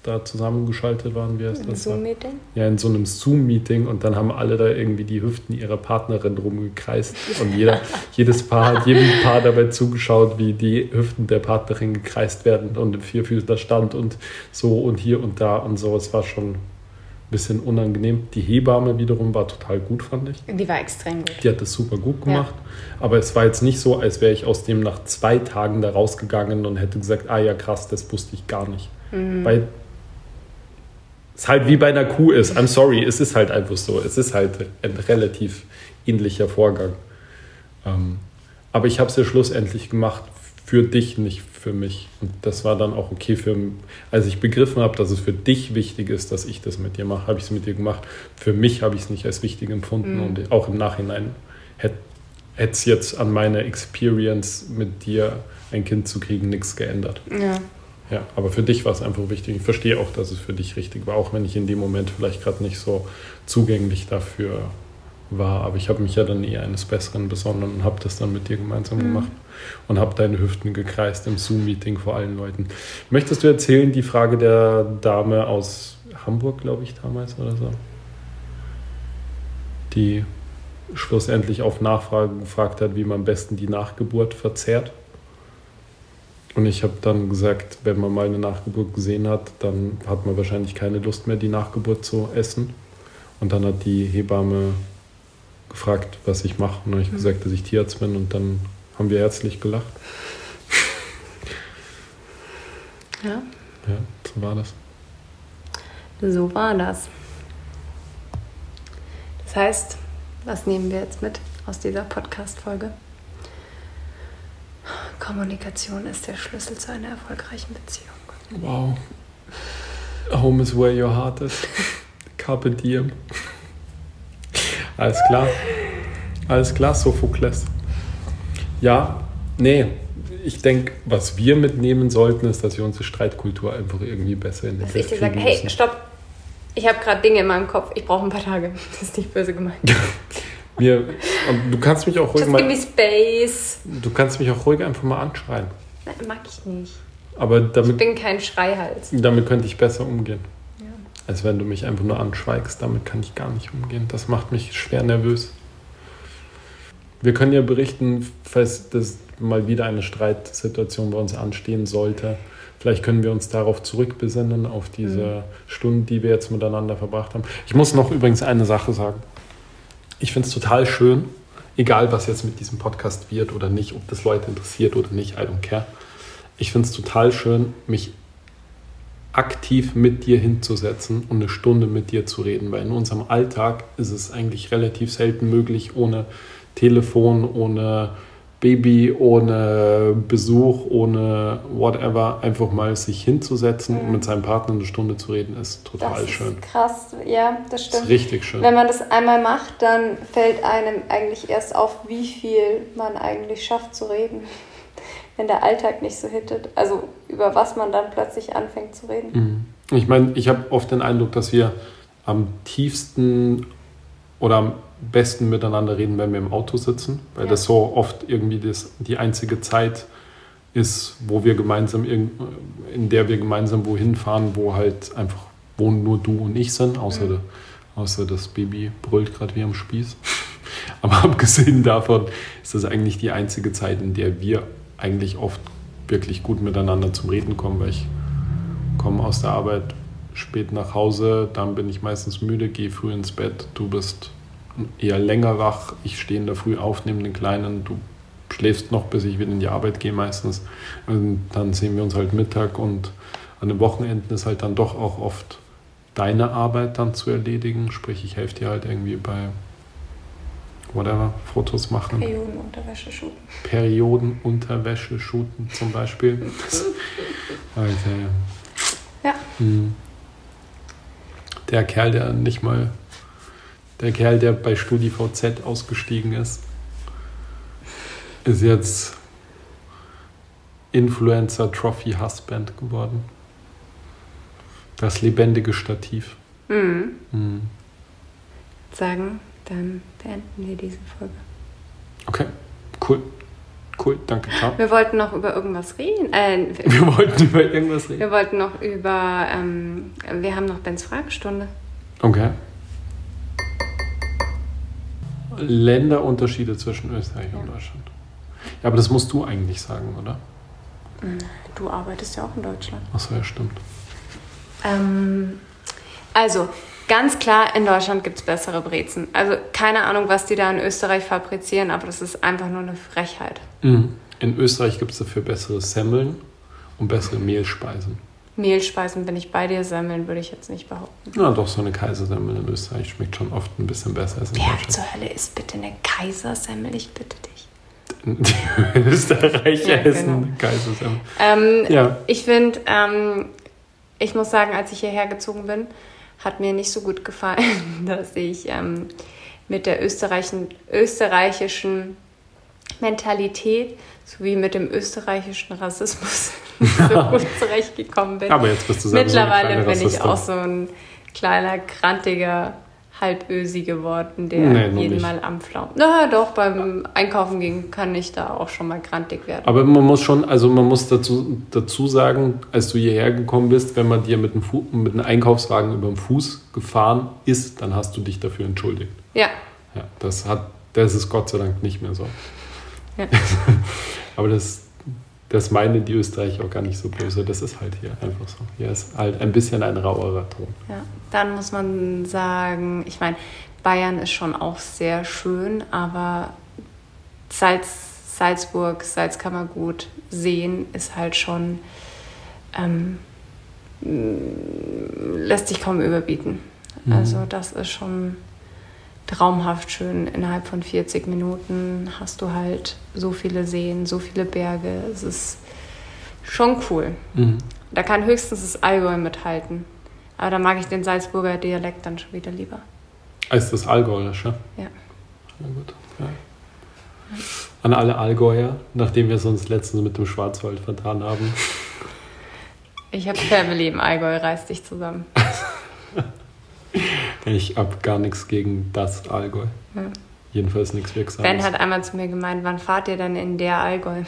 [SPEAKER 1] da zusammengeschaltet waren. Wie heißt in das? Zoom-Meeting? Ja, in so einem Zoom-Meeting und dann haben alle da irgendwie die Hüften ihrer Partnerin rumgekreist und jeder, jedes Paar hat jedem Paar dabei zugeschaut, wie die Hüften der Partnerin gekreist werden und im Vierfüßler stand und so und hier und da und so. Es war schon bisschen unangenehm. Die Hebamme wiederum war total gut, fand ich.
[SPEAKER 2] Die war extrem gut.
[SPEAKER 1] Die hat das super gut gemacht. Ja. Aber es war jetzt nicht so, als wäre ich aus dem nach zwei Tagen da rausgegangen und hätte gesagt, ah ja krass, das wusste ich gar nicht. Mhm. Weil es halt wie bei einer Kuh ist. I'm sorry, es ist halt einfach so. Es ist halt ein relativ ähnlicher Vorgang. Ähm, aber ich habe es ja schlussendlich gemacht für dich, nicht für mich. Und das war dann auch okay für. Als ich begriffen habe, dass es für dich wichtig ist, dass ich das mit dir mache, habe ich es mit dir gemacht. Für mich habe ich es nicht als wichtig empfunden. Mhm. Und auch im Nachhinein hätte es jetzt an meiner Experience mit dir ein Kind zu kriegen nichts geändert. Ja. Ja, aber für dich war es einfach wichtig. Ich verstehe auch, dass es für dich richtig war, auch wenn ich in dem Moment vielleicht gerade nicht so zugänglich dafür war. Aber ich habe mich ja dann eher eines Besseren besonnen und habe das dann mit dir gemeinsam mhm. gemacht und habe deine Hüften gekreist im Zoom-Meeting vor allen Leuten. Möchtest du erzählen die Frage der Dame aus Hamburg, glaube ich, damals oder so? Die schlussendlich auf Nachfrage gefragt hat, wie man am besten die Nachgeburt verzehrt? Und ich habe dann gesagt, wenn man mal eine Nachgeburt gesehen hat, dann hat man wahrscheinlich keine Lust mehr, die Nachgeburt zu essen. Und dann hat die Hebamme gefragt, was ich mache. Und dann habe ich mhm. gesagt, dass ich Tierarzt bin. Und dann haben wir herzlich gelacht.
[SPEAKER 2] Ja.
[SPEAKER 1] Ja, so war das.
[SPEAKER 2] So war das. Das heißt, was nehmen wir jetzt mit aus dieser Podcast-Folge? Kommunikation ist der Schlüssel zu einer erfolgreichen Beziehung.
[SPEAKER 1] Wow. Home is where your heart is. Carpe diem. Alles klar. Alles klar, Sophokles. Ja, nee. Ich denke, was wir mitnehmen sollten, ist, dass wir unsere Streitkultur einfach irgendwie besser in den Griff
[SPEAKER 2] kriegen sage, hey, stopp. Ich habe gerade Dinge in meinem Kopf. Ich brauche ein paar Tage. Das ist nicht böse gemeint.
[SPEAKER 1] Mir, und du kannst mich auch ruhig
[SPEAKER 2] Just mal. Give me space.
[SPEAKER 1] Du kannst mich auch ruhig einfach mal anschreien.
[SPEAKER 2] Nein, mag ich nicht.
[SPEAKER 1] Aber damit,
[SPEAKER 2] ich bin kein Schreihals.
[SPEAKER 1] Damit könnte ich besser umgehen. Ja. Als wenn du mich einfach nur anschweigst. Damit kann ich gar nicht umgehen. Das macht mich schwer nervös. Wir können ja berichten, falls das mal wieder eine Streitsituation bei uns anstehen sollte. Vielleicht können wir uns darauf zurückbesinnen, auf diese mhm. Stunden, die wir jetzt miteinander verbracht haben. Ich muss noch übrigens eine Sache sagen ich finde es total schön, egal was jetzt mit diesem Podcast wird oder nicht, ob das Leute interessiert oder nicht, I don't care. Ich finde es total schön, mich aktiv mit dir hinzusetzen und eine Stunde mit dir zu reden, weil in unserem Alltag ist es eigentlich relativ selten möglich, ohne Telefon, ohne Baby, ohne Besuch, ohne whatever, einfach mal sich hinzusetzen mhm. und mit seinem Partner eine Stunde zu reden, ist total
[SPEAKER 2] das
[SPEAKER 1] schön.
[SPEAKER 2] Ist krass, ja, das stimmt.
[SPEAKER 1] Ist richtig schön.
[SPEAKER 2] Wenn man das einmal macht, dann fällt einem eigentlich erst auf, wie viel man eigentlich schafft zu reden, wenn der Alltag nicht so hittet. Also über was man dann plötzlich anfängt zu reden.
[SPEAKER 1] Mhm. Ich meine, ich habe oft den Eindruck, dass wir am tiefsten oder am besten miteinander reden, wenn wir im Auto sitzen, weil ja. das so oft irgendwie das, die einzige Zeit ist, wo wir gemeinsam, in der wir gemeinsam wohin fahren, wo halt einfach, wo nur du und ich sind, außer, mhm. außer das Baby brüllt gerade wie am Spieß. Aber abgesehen davon ist das eigentlich die einzige Zeit, in der wir eigentlich oft wirklich gut miteinander zum Reden kommen, weil ich komme aus der Arbeit spät nach Hause, dann bin ich meistens müde, gehe früh ins Bett, du bist eher länger wach. Ich stehe in der Früh auf, nehme den Kleinen, du schläfst noch, bis ich wieder in die Arbeit gehe meistens. Und dann sehen wir uns halt Mittag und an den Wochenenden ist halt dann doch auch oft deine Arbeit dann zu erledigen. Sprich, ich helfe dir halt irgendwie bei whatever, Fotos machen.
[SPEAKER 2] Periodenunterwäsche shooten.
[SPEAKER 1] Periodenunterwäsche shooten zum Beispiel. Alter, ja. ja. Hm. Der Kerl, der nicht mal der Kerl, der bei StudiVZ ausgestiegen ist, ist jetzt Influencer Trophy Husband geworden. Das lebendige Stativ. Mhm. Mhm.
[SPEAKER 2] Sagen, dann beenden wir diese Folge.
[SPEAKER 1] Okay, cool. Cool, danke, ciao.
[SPEAKER 2] Wir wollten noch über irgendwas reden. Äh,
[SPEAKER 1] wir wollten über irgendwas reden.
[SPEAKER 2] Wir wollten noch über, ähm, wir haben noch Bens Fragestunde.
[SPEAKER 1] Okay. Länderunterschiede zwischen Österreich ja. und Deutschland. Ja, aber das musst du eigentlich sagen, oder?
[SPEAKER 2] Du arbeitest ja auch in Deutschland.
[SPEAKER 1] Achso, ja, stimmt.
[SPEAKER 2] Ähm, also, ganz klar, in Deutschland gibt es bessere Brezen. Also, keine Ahnung, was die da in Österreich fabrizieren, aber das ist einfach nur eine Frechheit.
[SPEAKER 1] Mhm. In Österreich gibt es dafür bessere Semmeln und bessere Mehlspeisen.
[SPEAKER 2] Mehlspeisen bin ich bei dir, Semmeln würde ich jetzt nicht behaupten.
[SPEAKER 1] Na doch, so eine Kaisersemmel in Österreich schmeckt schon oft ein bisschen besser als in
[SPEAKER 2] Wer
[SPEAKER 1] Deutschland.
[SPEAKER 2] zur Hölle ist bitte eine Kaisersemmel? Ich bitte dich.
[SPEAKER 1] Die Österreicher ja, essen genau. Kaisersemmel.
[SPEAKER 2] Ähm, ja. Ich finde, ähm, ich muss sagen, als ich hierher gezogen bin, hat mir nicht so gut gefallen, dass ich ähm, mit der österreichischen, österreichischen Mentalität sowie mit dem österreichischen Rassismus so gut zurechtgekommen bin.
[SPEAKER 1] Aber jetzt bist du
[SPEAKER 2] Mittlerweile so bin ich auch so ein kleiner, krantiger Halbösi geworden, der nee, jeden nicht. Mal anflaumt. Na doch, beim Einkaufen gehen kann ich da auch schon mal grantig werden.
[SPEAKER 1] Aber man muss schon, also man muss dazu, dazu sagen, als du hierher gekommen bist, wenn man dir mit einem, mit einem Einkaufswagen über den Fuß gefahren ist, dann hast du dich dafür entschuldigt.
[SPEAKER 2] Ja.
[SPEAKER 1] Ja, das hat, das ist Gott sei Dank nicht mehr so.
[SPEAKER 2] Ja.
[SPEAKER 1] Aber das, das meinen die Österreicher auch gar nicht so böse. Das ist halt hier einfach so. Hier ist halt ein bisschen ein rauerer Ton.
[SPEAKER 2] Ja, dann muss man sagen, ich meine, Bayern ist schon auch sehr schön, aber Salz, Salzburg, Salzkammergut, Seen ist halt schon, ähm, lässt sich kaum überbieten. Mhm. Also das ist schon traumhaft schön. Innerhalb von 40 Minuten hast du halt so viele Seen, so viele Berge. Es ist schon cool. Mhm. Da kann höchstens das Allgäu mithalten. Aber da mag ich den Salzburger Dialekt dann schon wieder lieber.
[SPEAKER 1] Als das Allgäuerische?
[SPEAKER 2] Ja.
[SPEAKER 1] Ja, gut. Ja. An alle Allgäuer, nachdem wir es uns letztens mit dem Schwarzwald vertan haben.
[SPEAKER 2] Ich habe Family im Allgäu, reiß dich zusammen.
[SPEAKER 1] Ich habe gar nichts gegen das Allgäu. Ja. Jedenfalls nichts Wirksames.
[SPEAKER 2] Ben hat einmal zu mir gemeint, wann fahrt ihr denn in der Allgäu?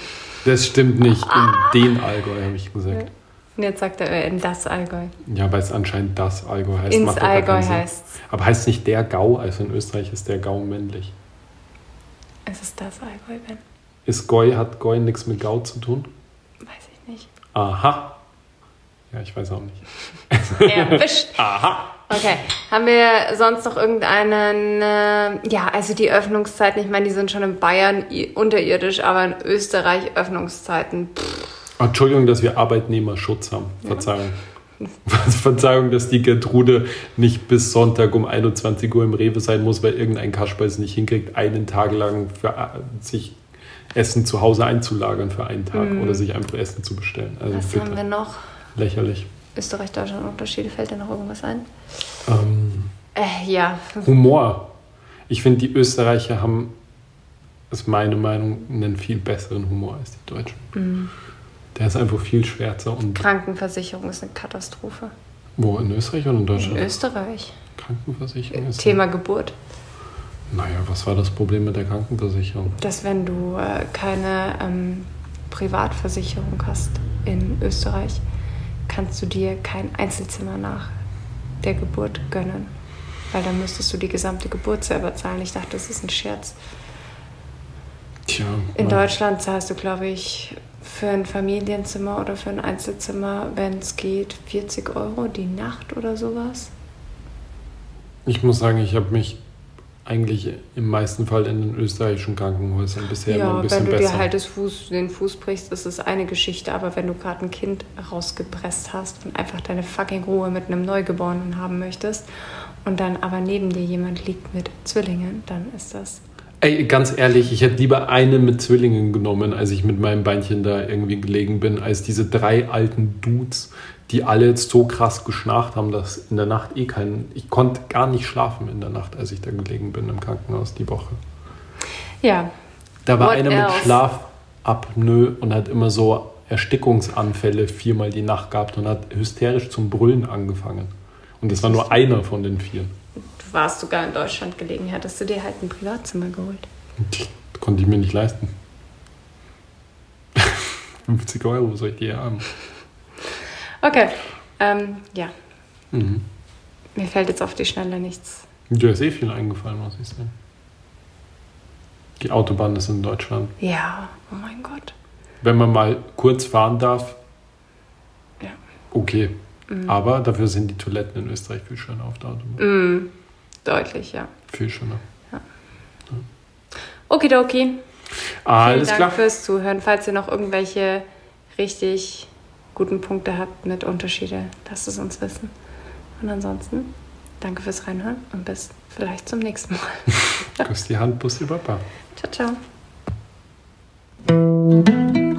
[SPEAKER 1] Das stimmt nicht, in den Allgäu, habe ich gesagt.
[SPEAKER 2] Und jetzt sagt er, in das Allgäu.
[SPEAKER 1] Ja, weil es anscheinend das Allgäu heißt.
[SPEAKER 2] Ins Allgäu heißt
[SPEAKER 1] Aber heißt nicht der Gau, also in Österreich ist der Gau männlich.
[SPEAKER 2] Es ist das Allgäu, Ben.
[SPEAKER 1] Ist Goi, hat Goi nichts mit Gau zu tun?
[SPEAKER 2] Weiß ich nicht.
[SPEAKER 1] Aha. Ja, ich weiß auch nicht.
[SPEAKER 2] Erwischt.
[SPEAKER 1] Aha.
[SPEAKER 2] Okay. Haben wir sonst noch irgendeinen, äh, ja, also die Öffnungszeiten, ich meine, die sind schon in Bayern unterirdisch, aber in Österreich Öffnungszeiten. Pff.
[SPEAKER 1] Entschuldigung, dass wir Arbeitnehmerschutz haben. Verzeihung. Ja. Verzeihung, dass die Gertrude nicht bis Sonntag um 21 Uhr im Rewe sein muss, weil irgendein Kasper es nicht hinkriegt, einen Tag lang für äh, sich Essen zu Hause einzulagern für einen Tag mm. oder sich einfach Essen zu bestellen.
[SPEAKER 2] Also Was bitte. haben wir noch?
[SPEAKER 1] Lächerlich.
[SPEAKER 2] Österreich-Deutschland-Unterschiede, fällt dir noch irgendwas ein?
[SPEAKER 1] Ähm,
[SPEAKER 2] äh, ja.
[SPEAKER 1] Humor. Ich finde, die Österreicher haben, ist meine Meinung, einen viel besseren Humor als die Deutschen. Mhm. Der ist einfach viel schwärzer. Und
[SPEAKER 2] Krankenversicherung ist eine Katastrophe.
[SPEAKER 1] Wo, in Österreich oder in Deutschland?
[SPEAKER 2] In Österreich.
[SPEAKER 1] Krankenversicherung ist.
[SPEAKER 2] Thema Geburt.
[SPEAKER 1] Naja, was war das Problem mit der Krankenversicherung?
[SPEAKER 2] Dass wenn du äh, keine ähm, Privatversicherung hast in Österreich, kannst du dir kein Einzelzimmer nach der Geburt gönnen. Weil dann müsstest du die gesamte Geburt selber zahlen. Ich dachte, das ist ein Scherz.
[SPEAKER 1] Tja.
[SPEAKER 2] In Deutschland zahlst du, glaube ich, für ein Familienzimmer oder für ein Einzelzimmer, wenn es geht, 40 Euro die Nacht oder sowas.
[SPEAKER 1] Ich muss sagen, ich habe mich eigentlich im meisten Fall in den österreichischen Krankenhäusern bisher
[SPEAKER 2] ja,
[SPEAKER 1] immer ein bisschen
[SPEAKER 2] besser. wenn du dir halt Fuß, den Fuß brichst, ist es eine Geschichte, aber wenn du gerade ein Kind rausgepresst hast und einfach deine fucking Ruhe mit einem Neugeborenen haben möchtest und dann aber neben dir jemand liegt mit Zwillingen, dann ist das
[SPEAKER 1] Ey, ganz ehrlich, ich hätte lieber eine mit Zwillingen genommen, als ich mit meinem Beinchen da irgendwie gelegen bin, als diese drei alten Dudes, die alle jetzt so krass geschnarcht haben, dass in der Nacht eh kein. Ich konnte gar nicht schlafen in der Nacht, als ich da gelegen bin im Krankenhaus die Woche.
[SPEAKER 2] Ja.
[SPEAKER 1] Da war What einer else? mit Schlafapnoe und hat immer so Erstickungsanfälle viermal die Nacht gehabt und hat hysterisch zum Brüllen angefangen. Und das war nur einer von den vier.
[SPEAKER 2] Du warst sogar in Deutschland gelegen, hättest du dir halt ein Privatzimmer geholt.
[SPEAKER 1] Das konnte ich mir nicht leisten. 50 Euro soll ich die haben.
[SPEAKER 2] Okay, ähm, ja. Mhm. Mir fällt jetzt auf die Schnelle nichts.
[SPEAKER 1] Dir ist eh viel eingefallen, muss ich sagen. Die Autobahn ist in Deutschland.
[SPEAKER 2] Ja, oh mein Gott.
[SPEAKER 1] Wenn man mal kurz fahren darf,
[SPEAKER 2] ja.
[SPEAKER 1] okay. Mhm. Aber dafür sind die Toiletten in Österreich viel schöner auf der Autobahn.
[SPEAKER 2] Mhm. Deutlich, ja.
[SPEAKER 1] Viel schöner. Ja.
[SPEAKER 2] ja. Okidoki.
[SPEAKER 1] Alles
[SPEAKER 2] Vielen
[SPEAKER 1] Dank klar.
[SPEAKER 2] fürs Zuhören. Falls ihr noch irgendwelche richtig guten Punkte habt mit Unterschiede, lasst es uns wissen. Und ansonsten, danke fürs Reinhören und bis vielleicht zum nächsten Mal.
[SPEAKER 1] Küss die Hand, Bus über Papa.
[SPEAKER 2] Ciao, ciao.